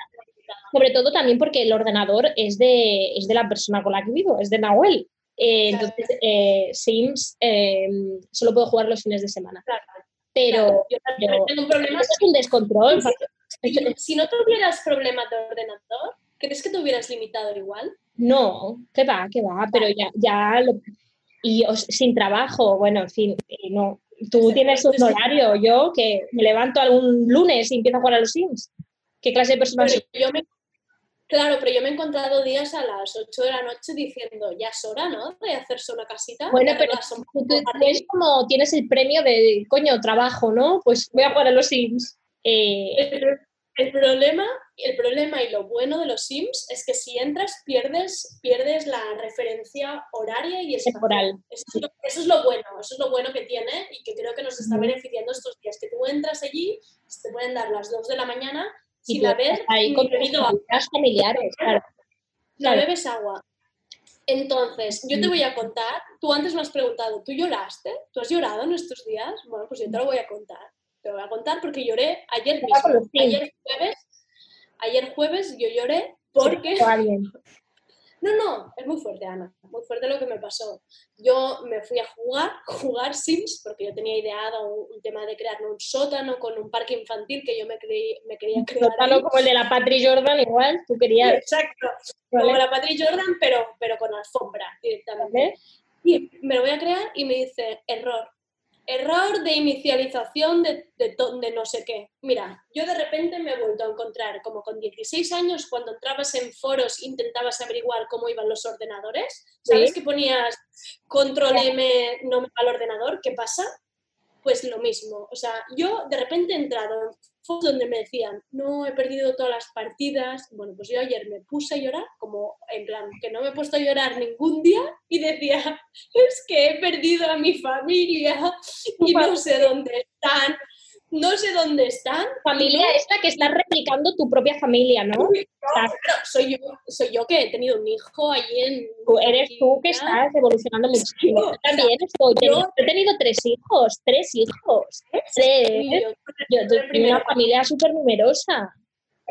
Sobre todo también porque el ordenador es de, es de la persona con la que vivo, es de Nahuel. Eh, Claro. Entonces, eh, Sims eh, solo puedo jugar los fines de semana. Pero, Claro, yo pero tengo un problema. es un descontrol. Si, si no tuvieras problemas de ordenador, ¿crees que te hubieras limitado igual? No, que va, que va, pero ya, ya lo- y os- sin trabajo, bueno, en fin, eh, no. Tú tienes un horario, yo que me levanto algún lunes y empiezo a jugar a los Sims. ¿Qué clase de persona soy? yo me, claro, pero yo me he encontrado días a las 8 de la noche diciendo, ya es hora, ¿no? De hacerse una casita. Bueno, pero un tú, poco tú- tú es como tienes el premio de, coño, trabajo, ¿no? Pues voy a jugar a los Sims. Eh, El, problema, el problema y lo bueno de los Sims es que si entras pierdes, pierdes la referencia horaria y. Temporal. Eso es, lo, eso es lo bueno, eso es lo bueno que tiene y que creo que nos está beneficiando estos días. Que tú entras allí, te pueden dar las 2 de la mañana y sin haber ahí con tus familiares, claro. Claro. bebes agua. Entonces, yo te voy a contar, tú antes me has preguntado, ¿tú lloraste? ¿Tú has llorado en estos días? Bueno, pues yo te lo voy a contar. Te lo voy a contar porque lloré ayer mismo. Ayer jueves, ayer jueves yo lloré porque... *laughs* No, no, es muy fuerte, Ana. Muy fuerte lo que me pasó. Yo me fui a jugar, jugar Sims, porque yo tenía ideado un, un tema de crearme un sótano con un parque infantil que yo me, creí- me quería crear. Sótano como el de la Patri Jordan, igual, tú querías. Exacto. Vale. Como la Patrick Jordan, pero, pero con alfombra directamente. ¿Vale? Y me lo voy a crear y me dice, error. Error de inicialización de, de, de no sé qué. Mira, yo de repente me he vuelto a encontrar como con 16 años cuando entrabas en foros intentabas averiguar cómo iban los ordenadores. ¿Sabes Sí. que ponías control M, no me va al ordenador? ¿Qué pasa? Pues lo mismo. O sea, yo de repente he entrado en foros donde me decían, no, he perdido todas las partidas. Bueno, pues yo ayer me puse a llorar, como en plan, que no me he puesto a llorar ningún día y decía, es que he perdido a mi familia y no sé dónde están. No sé dónde están. Familia es la que estás replicando tu propia familia, ¿no? No, claro, soy yo, soy yo que he tenido un hijo allí en... Tú eres tú que estás evolucionando muchísimo. Yo también estoy. yo- He tenido tres hijos, tres hijos. Tres. Y yo- Yo yo tengo primero- una familia súper numerosa.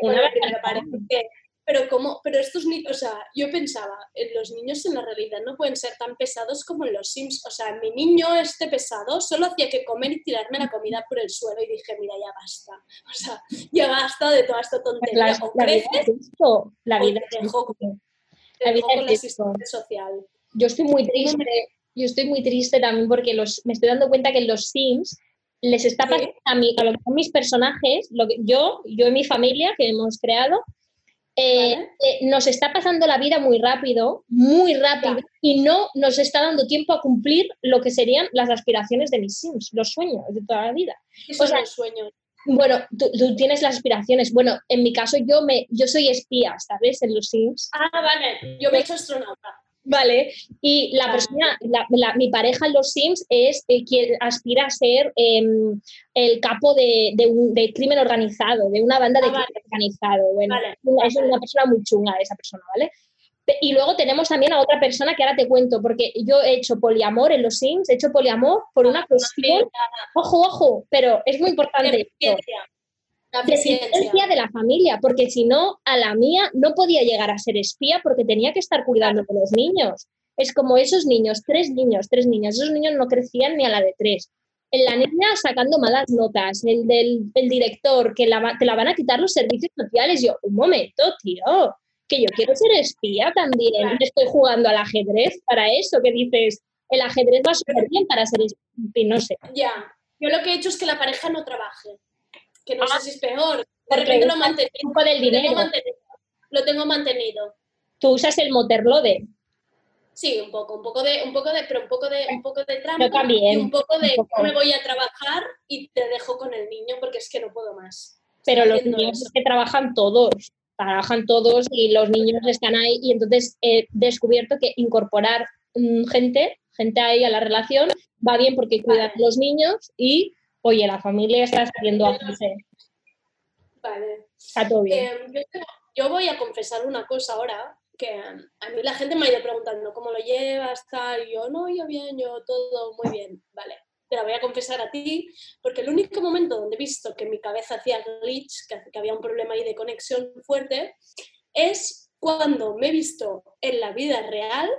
Una parece que- pero como, pero estos niños, o sea, yo pensaba, eh, los niños en la realidad no pueden ser tan pesados como en los Sims. O sea, mi niño este pesado solo hacía que comer y tirarme la comida por el suelo y dije, mira, ya basta. O sea, ya basta de toda esta tontería. La, o la vida creces es esto. La o vida es esto. te La vida es esto. social. Yo estoy muy triste. Yo estoy muy triste también porque los, me estoy dando cuenta que en los Sims les está Sí. pasando a mí, a lo que son mis personajes, lo que, yo, yo y mi familia que hemos creado, eh, Vale. eh, nos está pasando la vida muy rápido, muy rápido, Ya. y no nos está dando tiempo a cumplir lo que serían las aspiraciones de mis Sims, los sueños de toda la vida. O sea, los sueños. Bueno, tú, tú tienes las aspiraciones. Bueno, en mi caso yo me, yo soy espía, ¿sabes? En los Sims. Ah, vale, yo me he hecho astronauta. Vale, y la persona, la- la- mi pareja en los Sims es eh, quien aspira a ser em, el capo de, de un de crimen organizado, de una banda de Ah, vale. crimen organizado. Bueno, Vale, es una- persona muy chunga esa persona, ¿vale? Y luego tenemos también a otra persona que ahora te cuento, porque yo he hecho poliamor en los Sims, he hecho poliamor por una cuestión, ojo, ojo, pero es muy importante esto. La existencia de la familia, porque si no, a la mía no podía llegar a ser espía porque tenía que estar cuidando de los niños. Es como esos niños, tres niños, tres niños, esos niños no crecían ni a la de tres. la niña sacando malas notas, el del el director, que la te la van a quitar los servicios sociales. Yo, un momento, tío, que yo quiero ser espía también. Estoy jugando al ajedrez para eso, que dices, el ajedrez va súper bien para ser espía, no sé. Ya. Yo lo que he hecho es que la pareja no trabaje. Que no sé si es peor. De Ah. repente lo mantenido. del Lo tengo dinero. mantenido. Lo tengo mantenido. Tú usas el moterlode. Sí, un poco, un poco de, un poco de, pero un poco de, un poco de trampa Yo también, y un poco de un poco. me voy a trabajar y te dejo con el niño porque es que no puedo más. pero Estoy los niños eso. es que trabajan todos, trabajan todos y los niños están ahí y entonces he descubierto que incorporar mm, gente, gente ahí a la relación va bien porque cuidan a los niños y, oye, la familia está saliendo a hacerse, Vale. está todo bien. Eh, yo, voy a confesar una cosa ahora, que um, a mí la gente me ha ido preguntando cómo lo llevas, tal, y yo, no, yo bien, yo todo muy bien, vale. Te la voy a confesar a ti, porque el único momento donde he visto que mi cabeza hacía glitch, que, que había un problema ahí de conexión fuerte, es cuando me he visto en la vida real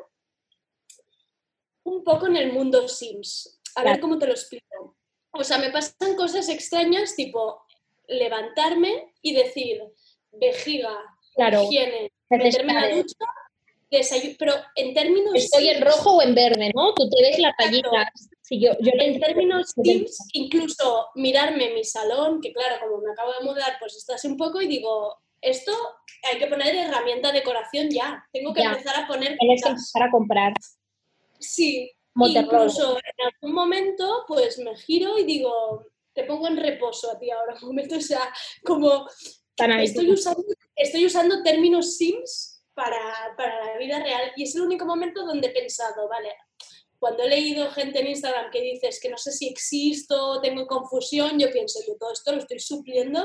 un poco en el mundo Sims. A ver cómo te lo explico. O sea, me pasan cosas extrañas, tipo levantarme y decir vejiga, Claro. higiene, meterme en la ducha, desayuno, pero en términos Estoy en rojo o en verde, ¿no? Tú te ves las rayitas. Si yo, yo en términos Sims, incluso mirarme mi salón, que claro, como me acabo de mudar, pues está así un poco y digo, esto hay que poner herramienta de decoración ya. Tengo que Ya. empezar a poner Tienes que empezar a comprar. Sí, Incluso en algún momento pues me giro y digo, te pongo en reposo a ti ahora un momento, o sea, como ahí. estoy usando, estoy usando términos Sims para, para la vida real y es el único momento donde he pensado, vale, cuando he leído gente en Instagram que dices que no sé si existo, tengo confusión, yo pienso, yo todo esto lo estoy supliendo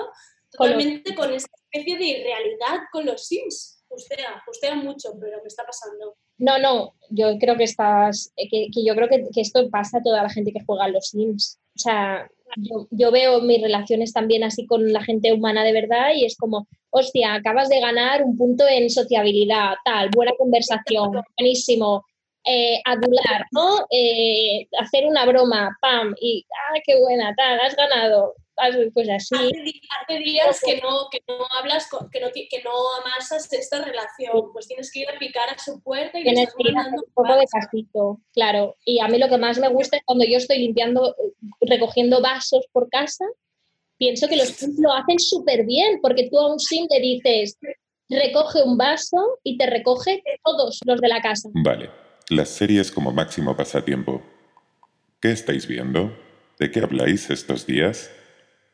Con los- totalmente con esta especie de irrealidad con los Sims. Justea, justea mucho, pero me está pasando. No, no, yo creo que estás, eh, que, que yo creo que, que esto pasa a toda la gente que juega a los Sims. O sea, yo, yo veo mis relaciones también así con la gente humana de verdad y es como, hostia, acabas de ganar un punto en sociabilidad, tal, buena conversación, buenísimo, eh, adular, ¿no? Eh, hacer una broma, pam, y, ah, qué buena, tal, has ganado. Pues así. Hace, días que no, que no hablas, con- que, no, que no amasas esta relación, pues tienes que ir a picar a su puerta y le Tienes estás que ir a un poco de casito, claro. Y a mí lo que más me gusta es cuando yo estoy limpiando, eh, recogiendo vasos por casa, pienso que los Sims lo hacen súper bien, porque tú a un sim le dices, recoge un vaso y te recoge todos los de la casa. Vale, las series como máximo pasatiempo. ¿Qué estáis viendo? ¿De qué habláis estos días?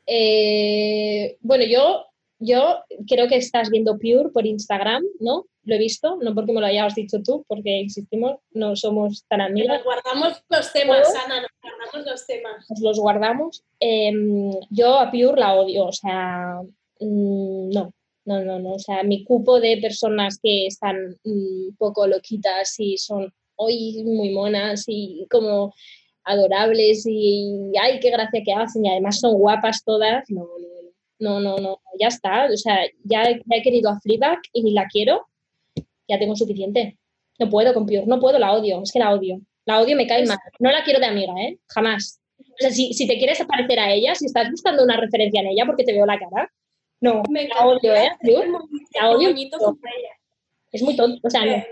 Eh, bueno, yo, yo creo que estás viendo Pure por Instagram, ¿no? Lo he visto, no porque me lo hayas dicho tú, porque existimos, no somos tan amigas. Nos guardamos los temas. Ana, nos guardamos los temas. nos los guardamos. Em, yo a Pure la odio, o sea, mm, no, no, no, no. O sea, mi cupo de personas que están mm, un poco loquitas y son hoy muy monas y como adorables y ay, qué gracia que hacen y además son guapas todas, no, no, no, no, ya está. O sea, ya, he- ya he querido a Fleabag y la quiero, ya tengo suficiente. No puedo con Pure, no puedo, la odio, es que la odio. La odio, me cae mal. No la quiero de amiga, ¿eh? Jamás. O sea, si, si te quieres parecer a ella, si estás buscando una referencia en ella porque te veo la cara, no, Me la odio, ¿eh? la odio. Es muy tonto, o sea, no.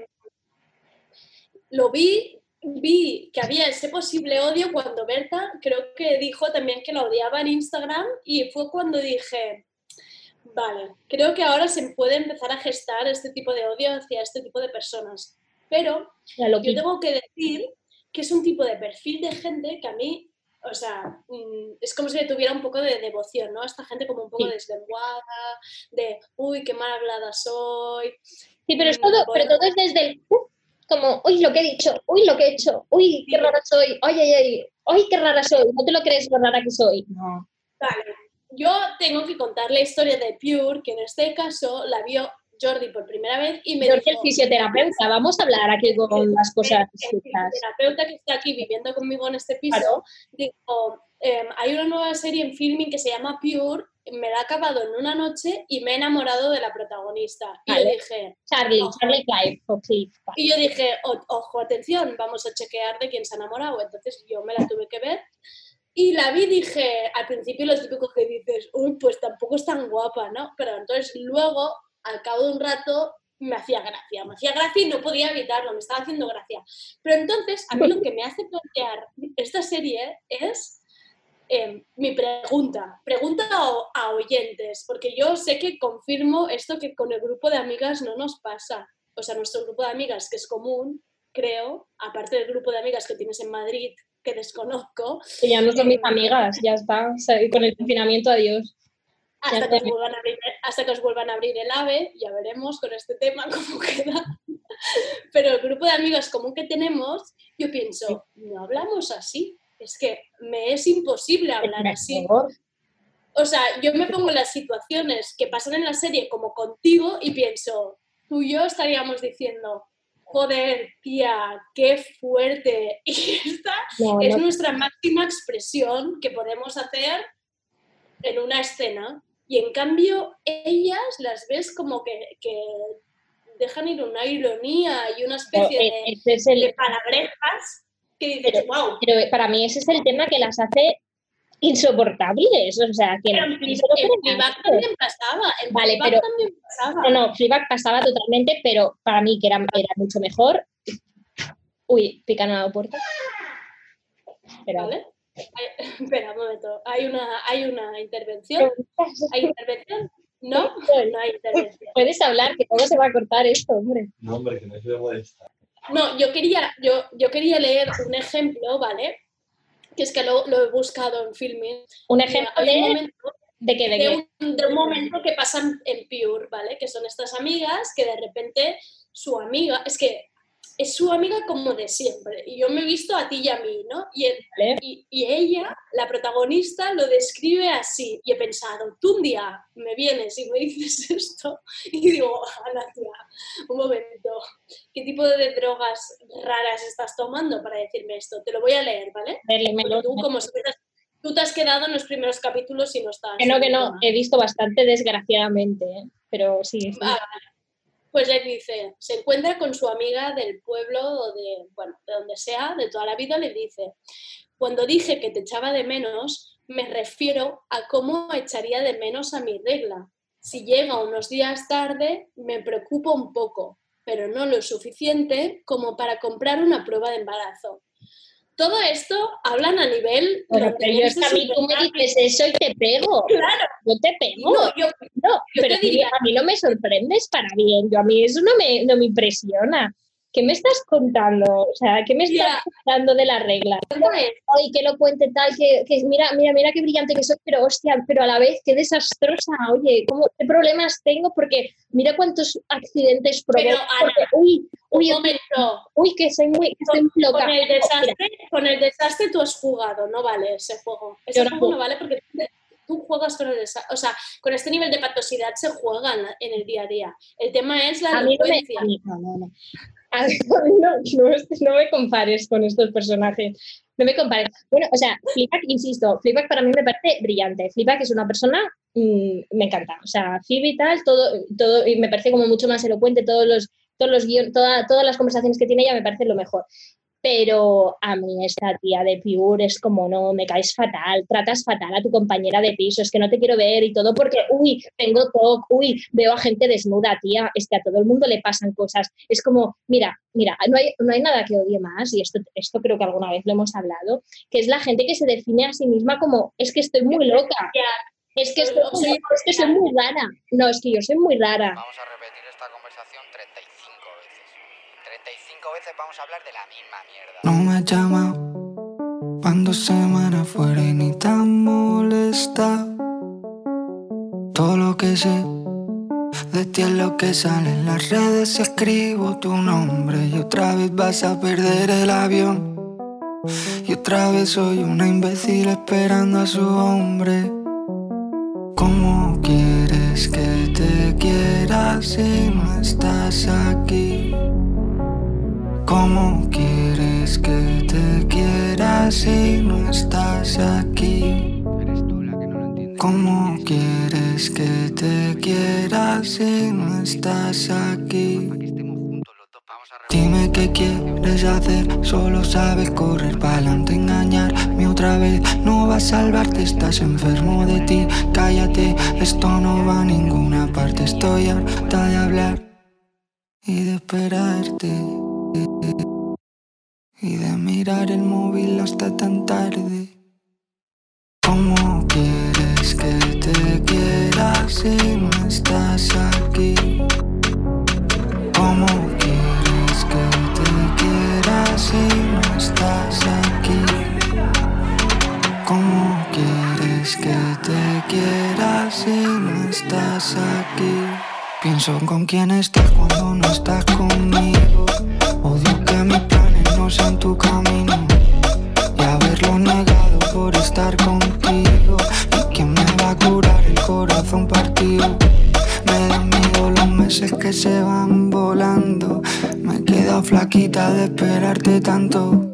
Lo vi, vi que había ese posible odio cuando Berta creo que dijo también que la odiaba en Instagram y fue cuando dije, vale, creo que ahora se puede empezar a gestar este tipo de odio hacia este tipo de personas. Pero yo tengo que decir que es un tipo de perfil de gente que a mí, o sea, mm, es como si le tuviera un poco de devoción, ¿no? Esta gente como un poco Sí. deslenguada, de, uy, qué mal hablada soy. Sí, pero, es todo, pero todo es desde el... uh, como, uy, lo que he dicho, uy, lo que he hecho, uy, qué rara soy, ay, ay, ay, ay, qué rara soy, no te lo crees lo rara que soy. No. Vale, yo tengo que contar la historia de Pure, que en este caso la vio Jordi por primera vez y me Yo soy el dijo, fisioterapeuta, vamos a hablar aquí con las cosas el justas. terapeuta que está aquí viviendo conmigo en este piso, Claro. dijo, em, hay una nueva serie en filming que se llama Pure, me la he acabado en una noche y me he enamorado de la protagonista. Y yo Vale. dije, Charlie, Ojo. Charlie Clive, o y yo dije, "O- ojo, atención, vamos a chequear de quién se ha enamorado. Entonces yo me la tuve que ver Y la vi dije, al principio lo típico que dices, uy, pues tampoco es tan guapa, ¿no? Pero entonces luego, al cabo de un rato, me hacía gracia. Me hacía gracia y no podía evitarlo, me estaba haciendo gracia. Pero entonces, a mí lo que me hace plantear esta serie es eh, mi pregunta. Pregunta a, a oyentes, porque yo sé que confirmo esto que con el grupo de amigas no nos pasa. O sea, nuestro grupo de amigas, que es común, creo, aparte del grupo de amigas que tienes en Madrid, que desconozco. Que ya no son mis eh, amigas, ya está. O sea, y con el confinamiento, adiós. hasta Ya que, os vuelvan a abrir, hasta que os vuelvan a abrir el AVE, ya veremos con este tema *laughs* cómo queda. Pero el grupo de amigas común que tenemos, yo pienso, no hablamos así. Es que me es imposible hablar así. O sea, yo me pongo en las situaciones que pasan en la serie como contigo y pienso, tú y yo estaríamos diciendo, joder, tía, qué fuerte. *laughs* Y esta No, es no. nuestra máxima expresión que podemos hacer en una escena. Y en cambio, ellas las ves como que, que dejan ir una ironía y una especie Pero, de, ese es el- de palabrejas que dices, wow. Pero para mí ese es el tema que las hace insoportables. O sea, que Pero no- en Fleabag- también pasaba. En Vale, Fleabag pero- también pasaba. No, no, Fleabag pasaba totalmente, pero para mí que era, era mucho mejor. Uy, pican a la puerta. Espera. ¿Vale? Hay- *laughs* espera un momento. Hay una, hay una intervención. ¿Hay intervención? ¿No? *laughs* No hay intervención. Puedes hablar, que todo se va a cortar esto, hombre. No, hombre, que no se molesta. No, yo quería, yo, yo quería leer un ejemplo, ¿vale? Que es que lo, lo he buscado en filming. Un ejemplo de- un momento, ¿De qué? ¿De de qué? un, de un momento que pasan en Pure, ¿vale? Que son estas amigas que de repente su amiga, es que es su amiga como de siempre. Y yo me he visto a ti y a mí, ¿no? Y, el- y, y ella, la protagonista, lo describe así. Y he pensado, tú un día me vienes y me dices *laughs* esto. Y digo, Ana, tía, un momento. ¿Qué tipo de drogas raras estás tomando para decirme esto? Te lo voy a leer, ¿vale? Porque tú, como si tú te has quedado en los primeros capítulos y no estás. Que no, que no, he visto bastante desgraciadamente, ¿eh? pero sí. sí. Ah, vale. Pues le dice, se encuentra con su amiga del pueblo o de, bueno, de donde sea, de toda la vida, le dice, cuando dije que te echaba de menos, me refiero a cómo echaría de menos a mi regla. Si llega unos días tarde, me preocupo un poco, pero no lo suficiente como para comprar una prueba de embarazo. Todo esto hablan a nivel... Bueno, pero yo es que a mí tú me dices eso y te pego. Claro. Yo te pego. No, yo, No, yo pero te diría- a mí no me sorprendes para bien. Yo a mí eso no me, no me impresiona. ¿Qué me estás contando? O sea, ¿qué me estás Ya. contando de la regla? Ay, que lo cuente tal, que, que mira, mira, mira qué brillante que soy, pero hostia, pero a la vez qué desastrosa. Oye, ¿cómo, ¿qué problemas tengo? Porque mira cuántos accidentes Pero, provoco. Uy, uy, un momento. uy, que soy muy, que soy muy loca. Con el, Mira, desastre, con el desastre tú has jugado, no vale ese juego. Ese Yo no juego no vale porque tú- juegas con el desastre. O sea, con este nivel de patosidad se juega en, el día a día. El tema es la A mí no me, delincuencia. a mí- no, no, no. *laughs* No, no, me compares con estos personajes. No me compares. Bueno, o sea, Fleabag, insisto, Fleabag para mí me parece brillante. Fleabag es una persona, mm, me encanta. O sea, Phoebe y tal, todo, todo, y me parece como mucho más elocuente, todos los, todos los todas las conversaciones que tiene ella me parecen lo mejor. Pero a mí esta tía de Pure es como, no, me caes fatal, tratas fatal a tu compañera de piso, es que no te quiero ver y todo porque, uy, tengo TOC, uy, veo a gente desnuda, tía, es que a todo el mundo le pasan cosas. Es como, mira, mira, no hay, no hay nada que odie más, y esto, esto creo que alguna vez lo hemos hablado, que es la gente que se define a sí misma como, es que estoy muy loca, es que estoy, muy- es que soy muy rara. No, es que yo soy muy rara. Vamos a repetir esta conversación 35 veces. 35 veces vamos a hablar de la misma mierda. No me llama cuando semana fuera y ni tan molesta. Todo lo que sé de ti es lo que sale en las redes. Escribo tu nombre y otra vez vas a perder el avión. Y otra vez soy una imbécil esperando a su hombre. ¿Cómo quieres que te quiera si no estás aquí? ¿Cómo quieres que te quiera si no estás aquí? ¿Cómo quieres que te quiera si no estás aquí? Dime qué quieres hacer, solo sabes correr para adelante, engañarme otra vez. No va a salvarte, estás enfermo de ti. Cállate, esto no va a ninguna parte. Estoy harta de hablar y de esperarte. Y de mirar el móvil hasta tan tarde. ¿Cómo quieres que te quiera si no estás aquí? ¿Cómo quieres que te quiera si no estás aquí? ¿Cómo quieres que te quiera si no estás aquí? Pienso con quién estás cuando no estás conmigo. Odio que mis planes no sean tu camino. Y haberlo negado por estar contigo. ¿Y quién me va a curar el corazón partido? Me dan miedo los meses que se van volando. Me he quedado flaquita de esperarte tanto.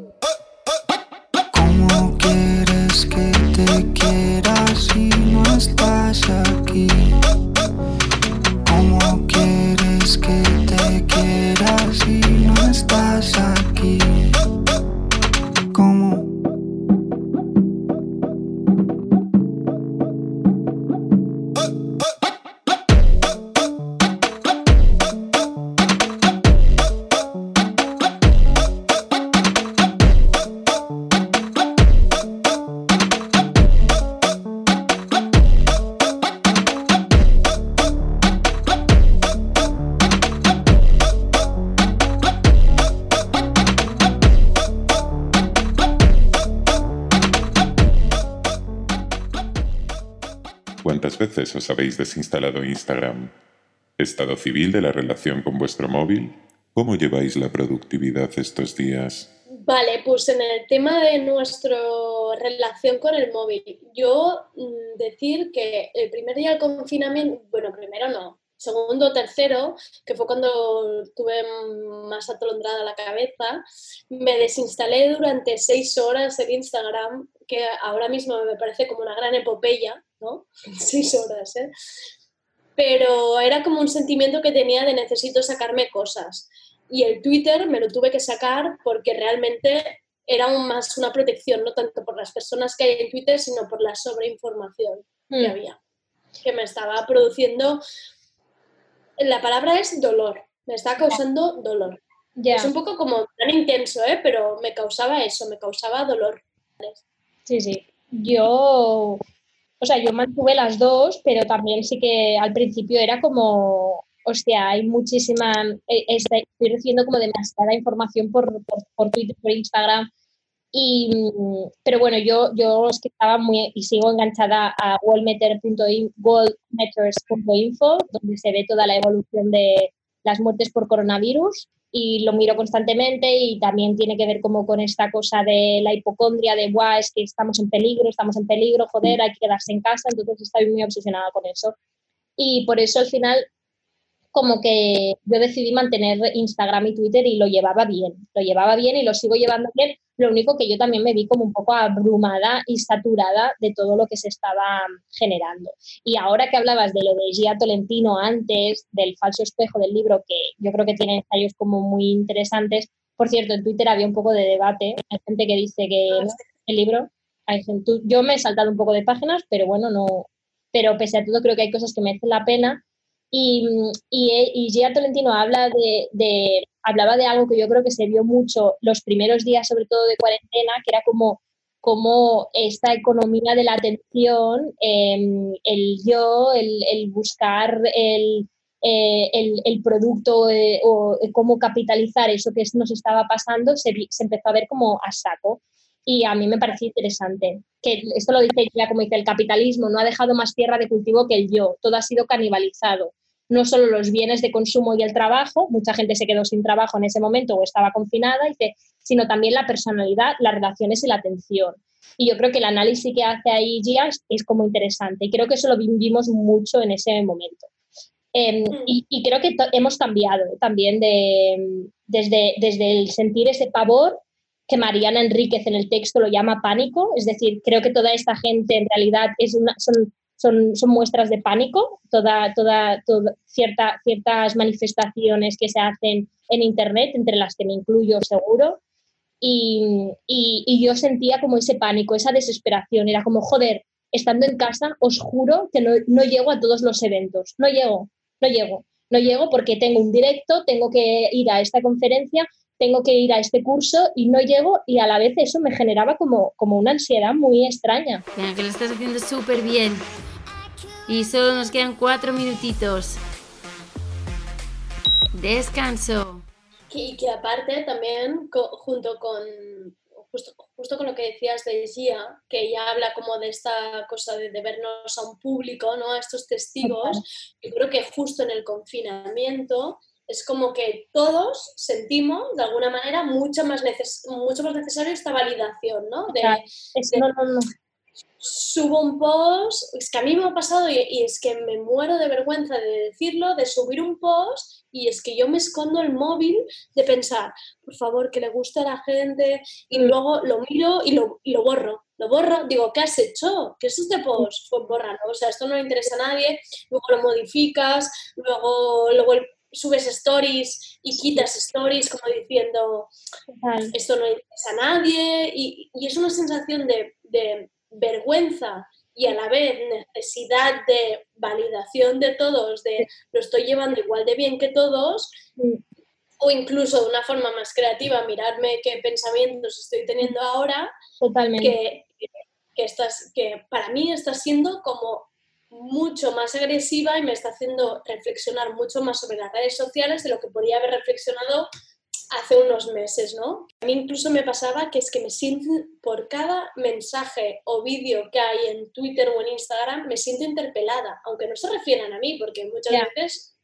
¿Cuántas veces os habéis desinstalado Instagram? ¿Estado civil de la relación con vuestro móvil? ¿Cómo lleváis la productividad estos días? Vale, pues en el tema de nuestra relación con el móvil, yo mm, decir que el primer día del confinamiento, bueno, primero no, segundo tercero, que fue cuando tuve más atolondrada la cabeza, me desinstalé durante seis horas el Instagram, que ahora mismo me parece como una gran epopeya, ¿no? Seis horas, ¿eh? Pero era como un sentimiento que tenía de necesito sacarme cosas. Y el Twitter me lo tuve que sacar porque realmente era un- más una protección, no tanto por las personas que hay en Twitter, sino por la sobreinformación que Mm. había, que me estaba produciendo la palabra es dolor, me está causando dolor. Ya. Es un poco como tan intenso, ¿eh? pero me causaba eso, me causaba dolor. Sí, sí. Yo, o sea, yo mantuve las dos, pero también sí que al principio era como, hostia, hay muchísima, eh, estoy recibiendo como demasiada información por, por, por Twitter, por Instagram. Y, mm, pero bueno, yo, yo es que estaba muy y sigo enganchada a worldmeters.info, donde se ve toda la evolución de las muertes por coronavirus y lo miro constantemente y también tiene que ver como con esta cosa de la hipocondria, de guau, es que estamos en peligro, estamos en peligro, joder, hay que quedarse en casa, entonces estoy muy obsesionada con eso. Y por eso al final como que yo decidí mantener Instagram y Twitter y lo llevaba bien, lo llevaba bien y lo sigo llevando bien. Lo único que yo también me vi como un poco abrumada y saturada de todo lo que se estaba generando. Y ahora que hablabas de lo de Gia Tolentino antes, del falso espejo del libro, que yo creo que tiene ensayos como muy interesantes. Por cierto, en Twitter había un poco de debate. Hay gente que dice que no, el libro, hay gente, yo me he saltado un poco de páginas, pero bueno, no, pero pese a todo creo que hay cosas que merecen la pena. Y, y, Gia Tolentino habla de, hablaba de algo que yo creo que se vio mucho los primeros días, sobre todo de cuarentena, que era como, como esta economía de la atención, eh, el yo, el, buscar el, eh, el, producto eh, o cómo capitalizar eso que nos estaba pasando, se, se empezó a ver como a saco y a mí me pareció interesante. Que esto lo dice ya como dice, el capitalismo no ha dejado más tierra de cultivo que el yo, todo ha sido canibalizado. No solo los bienes de consumo y el trabajo, mucha gente se quedó sin trabajo en ese momento o estaba confinada, sino también la personalidad, las relaciones y la atención. Y yo creo que el análisis que hace ahí Gia es, como interesante y creo que eso lo vivimos mucho en ese momento. Eh, y, y, creo que hemos cambiado también de, desde, desde el sentir ese pavor que Mariana Enríquez en el texto lo llama pánico, es decir, creo que toda esta gente en realidad es una, son, son, son muestras de pánico, toda, toda, cierta, ciertas manifestaciones que se hacen en Internet, entre las que me incluyo seguro, y, y- y yo sentía como ese pánico, esa desesperación. Era como, joder, estando en casa, os juro que no, no llego a todos los eventos. No llego, no llego. No llego porque tengo un directo, tengo que ir a esta conferencia, tengo que ir a este curso y no llego y a la vez eso me generaba como, como una ansiedad muy extraña. Venga, que lo estás haciendo súper bien. Y solo nos quedan cuatro minutitos. Descanso. Y que aparte también, co- junto con, justo, justo con lo que decías de Gia, que ella habla como de esta cosa de, de vernos a un público, ¿no? a estos testigos, yo creo que justo en el confinamiento es como que todos sentimos de alguna manera mucho más, neces mucho más necesario esta validación, ¿no? De, Claro, es- de- no, no, no. subo un post, es que a mí me ha pasado y, y es que me muero de vergüenza de decirlo, de subir un post y es que yo me escondo el móvil de pensar, por favor, que le guste a la gente y luego lo miro y lo, y lo borro. Lo borro, digo, ¿qué has hecho? ¿Qué es este post? Pues bórralo, o sea, esto no le interesa a nadie, luego lo modificas, luego, luego subes stories y quitas stories como diciendo, esto no interesa a nadie y, y es una sensación de, de vergüenza y a la vez necesidad de validación de todos, de lo estoy llevando igual de bien que todos, o incluso de una forma más creativa, mirarme qué pensamientos estoy teniendo ahora, Totalmente. que, que, estás, que para mí está siendo como mucho más agresiva y me está haciendo reflexionar mucho más sobre las redes sociales de lo que podía haber reflexionado hace unos meses, ¿no? A mí incluso me pasaba que es que me siento, por cada mensaje o vídeo que hay en Twitter o en Instagram, me siento interpelada, aunque no se refieran a mí, porque muchas veces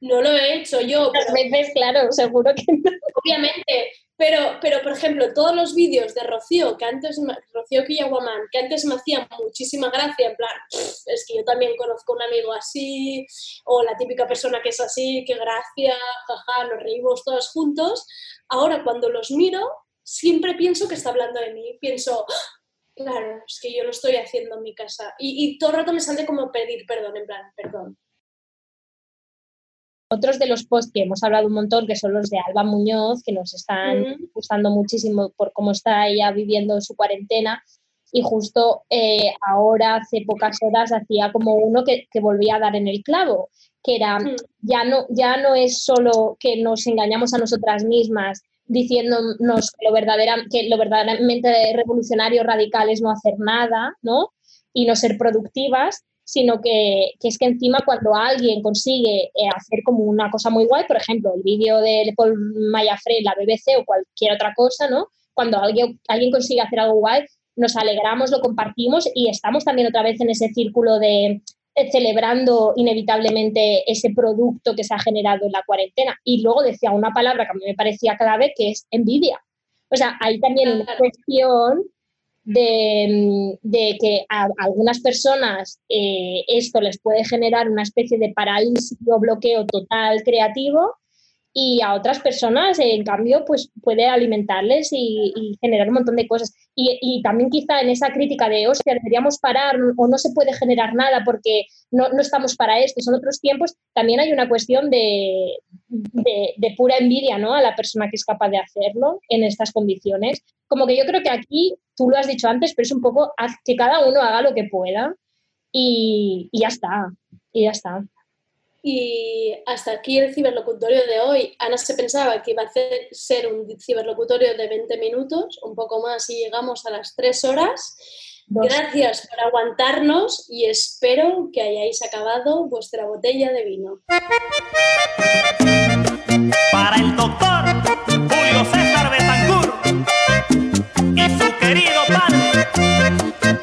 no lo he hecho yo. Muchas pero- veces, claro, seguro que no. Obviamente, pero, pero por ejemplo, todos los vídeos de Rocío, que antes, Rocío Quillaguamán, que antes me hacían muchísima gracia, en plan, "Pff, es que yo también conozco un amigo así, o la típica persona que es así, qué gracia, jaja, nos reímos todos juntos. Ahora cuando los miro, siempre pienso que está hablando de mí, pienso, "Ah, claro, es que yo lo estoy haciendo en mi casa. Y, y todo el rato me sale como pedir perdón, en plan, perdón. Otros de los posts que hemos hablado un montón, que son los de Alba Muñoz, que nos están Ujú. gustando muchísimo por cómo está ella viviendo su cuarentena. Y justo eh, ahora, hace pocas horas, hacía como uno que, que volvía a dar en el clavo, que era, ya, no, ya no es solo que nos engañamos a nosotras mismas diciéndonos que lo, verdadera, que lo verdaderamente revolucionario, radical es no hacer nada, ¿no? Y no ser productivas, sino que, que es que encima cuando alguien consigue eh, hacer como una cosa muy guay, por ejemplo, el vídeo de Paul Mayafre, la BBC o cualquier otra cosa, ¿no? Cuando alguien, alguien consigue hacer algo guay, nos alegramos, lo compartimos y estamos también otra vez en ese círculo de eh, celebrando inevitablemente ese producto que se ha generado en la cuarentena. Y luego decía una palabra que a mí me parecía clave, que es envidia. O sea, hay también una cuestión de, mm, de que a algunas personas eh, esto les puede generar una especie de parálisis o bloqueo total creativo y a otras personas, en cambio, pues puede alimentarles y, y generar un montón de cosas. Y, y también quizá en esa crítica de, hostia, deberíamos parar o no se puede generar nada porque no, no estamos para esto, son otros tiempos, también hay una cuestión de, de, de pura envidia ¿no? a la persona que es capaz de hacerlo en estas condiciones. Como que yo creo que aquí, tú lo has dicho antes, pero es un poco haz que cada uno haga lo que pueda y, y ya está, y ya está. Y hasta aquí el ciberlocutorio de hoy. Ana se pensaba que iba a hacer- ser un ciberlocutorio de 20 minutos, un poco más y llegamos a las 3 horas. Gracias por aguantarnos y espero que hayáis acabado vuestra botella de vino. Para el doctor Julio César Betancourt y su querido padre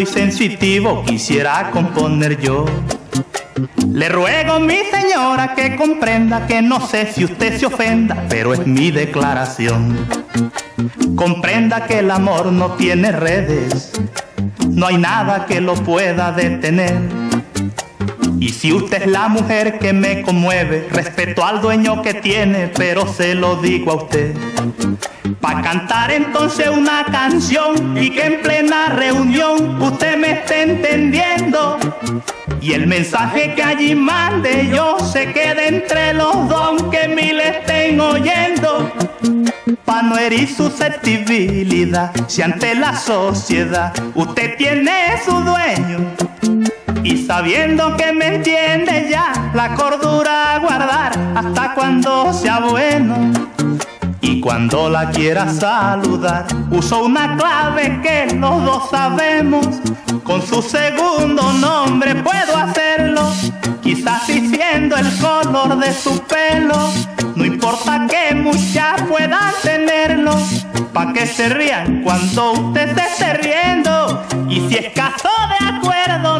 y sensitivo quisiera componer yo. Le ruego, mi señora, que comprenda que no sé si usted se ofenda, pero es mi declaración. Comprenda que el amor no tiene redes, no hay nada que lo pueda detener. Y si usted es la mujer que me conmueve, respeto al dueño que tiene, pero se lo digo a usted. Pa' cantar entonces una canción y que en plena reunión usted me esté entendiendo. Y el mensaje que allí mande yo se quede entre los dos que mil estén oyendo. Pa' no herir susceptibilidad, si ante la sociedad usted tiene su dueño. Y sabiendo que me entiende ya, la cordura a guardar hasta cuando sea bueno. Y cuando la quiera saludar, uso una clave que los dos sabemos. Con su segundo nombre puedo hacerlo, quizás diciendo el color de su pelo. No importa que muchas puedan tenerlo, pa' que se rían cuando usted se esté riendo. Y si es caso de acuerdo,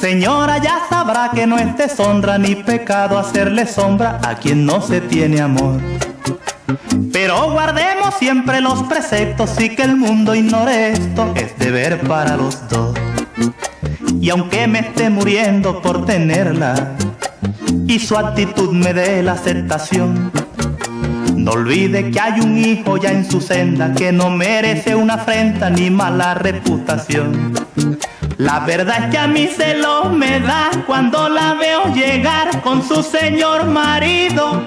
Señora, ya sabrá que no es deshonra ni pecado hacerle sombra a quien no se tiene amor. Pero guardemos siempre los preceptos y que el mundo ignore esto, es deber para los dos. Y aunque me esté muriendo por tenerla y su actitud me dé la aceptación, no olvide que hay un hijo ya en su senda que no merece una afrenta ni mala reputación. La verdad es que a mí se lo me da cuando la veo llegar con su señor marido.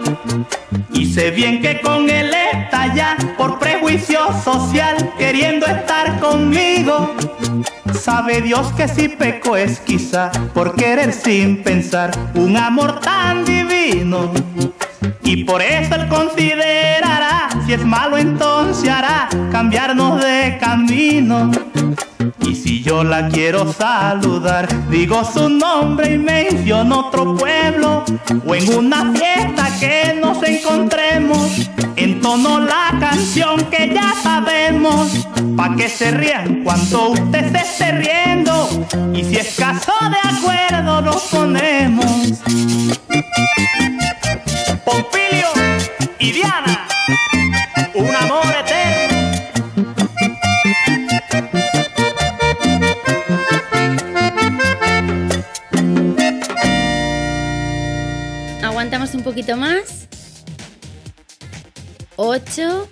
Y sé bien que con él está ya por prejuicio social queriendo estar conmigo. Sabe Dios que si peco es quizá por querer sin pensar un amor tan divino. Y por eso él considerará, si es malo entonces hará cambiarnos de camino. Y si yo la quiero saludar, digo su nombre y menciono otro pueblo. O en una fiesta que nos encontremos, entono la canción que ya sabemos. Pa' que se rían cuando usted se esté riendo. Y si es caso de acuerdo, nos ponemos. Pompilio y Diana, un amor eterno. Poquito más. 8,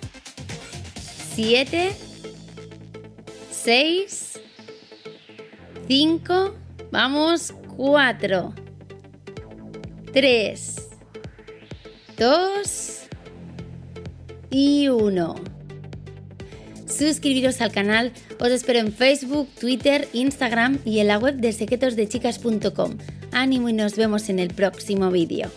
7, 6, 5, vamos, 4, 3, 2 y 1. Suscribiros al canal, os espero en Facebook, Twitter, Instagram y en la web de secretosdechicas.com. Ánimo y nos vemos en el próximo vídeo.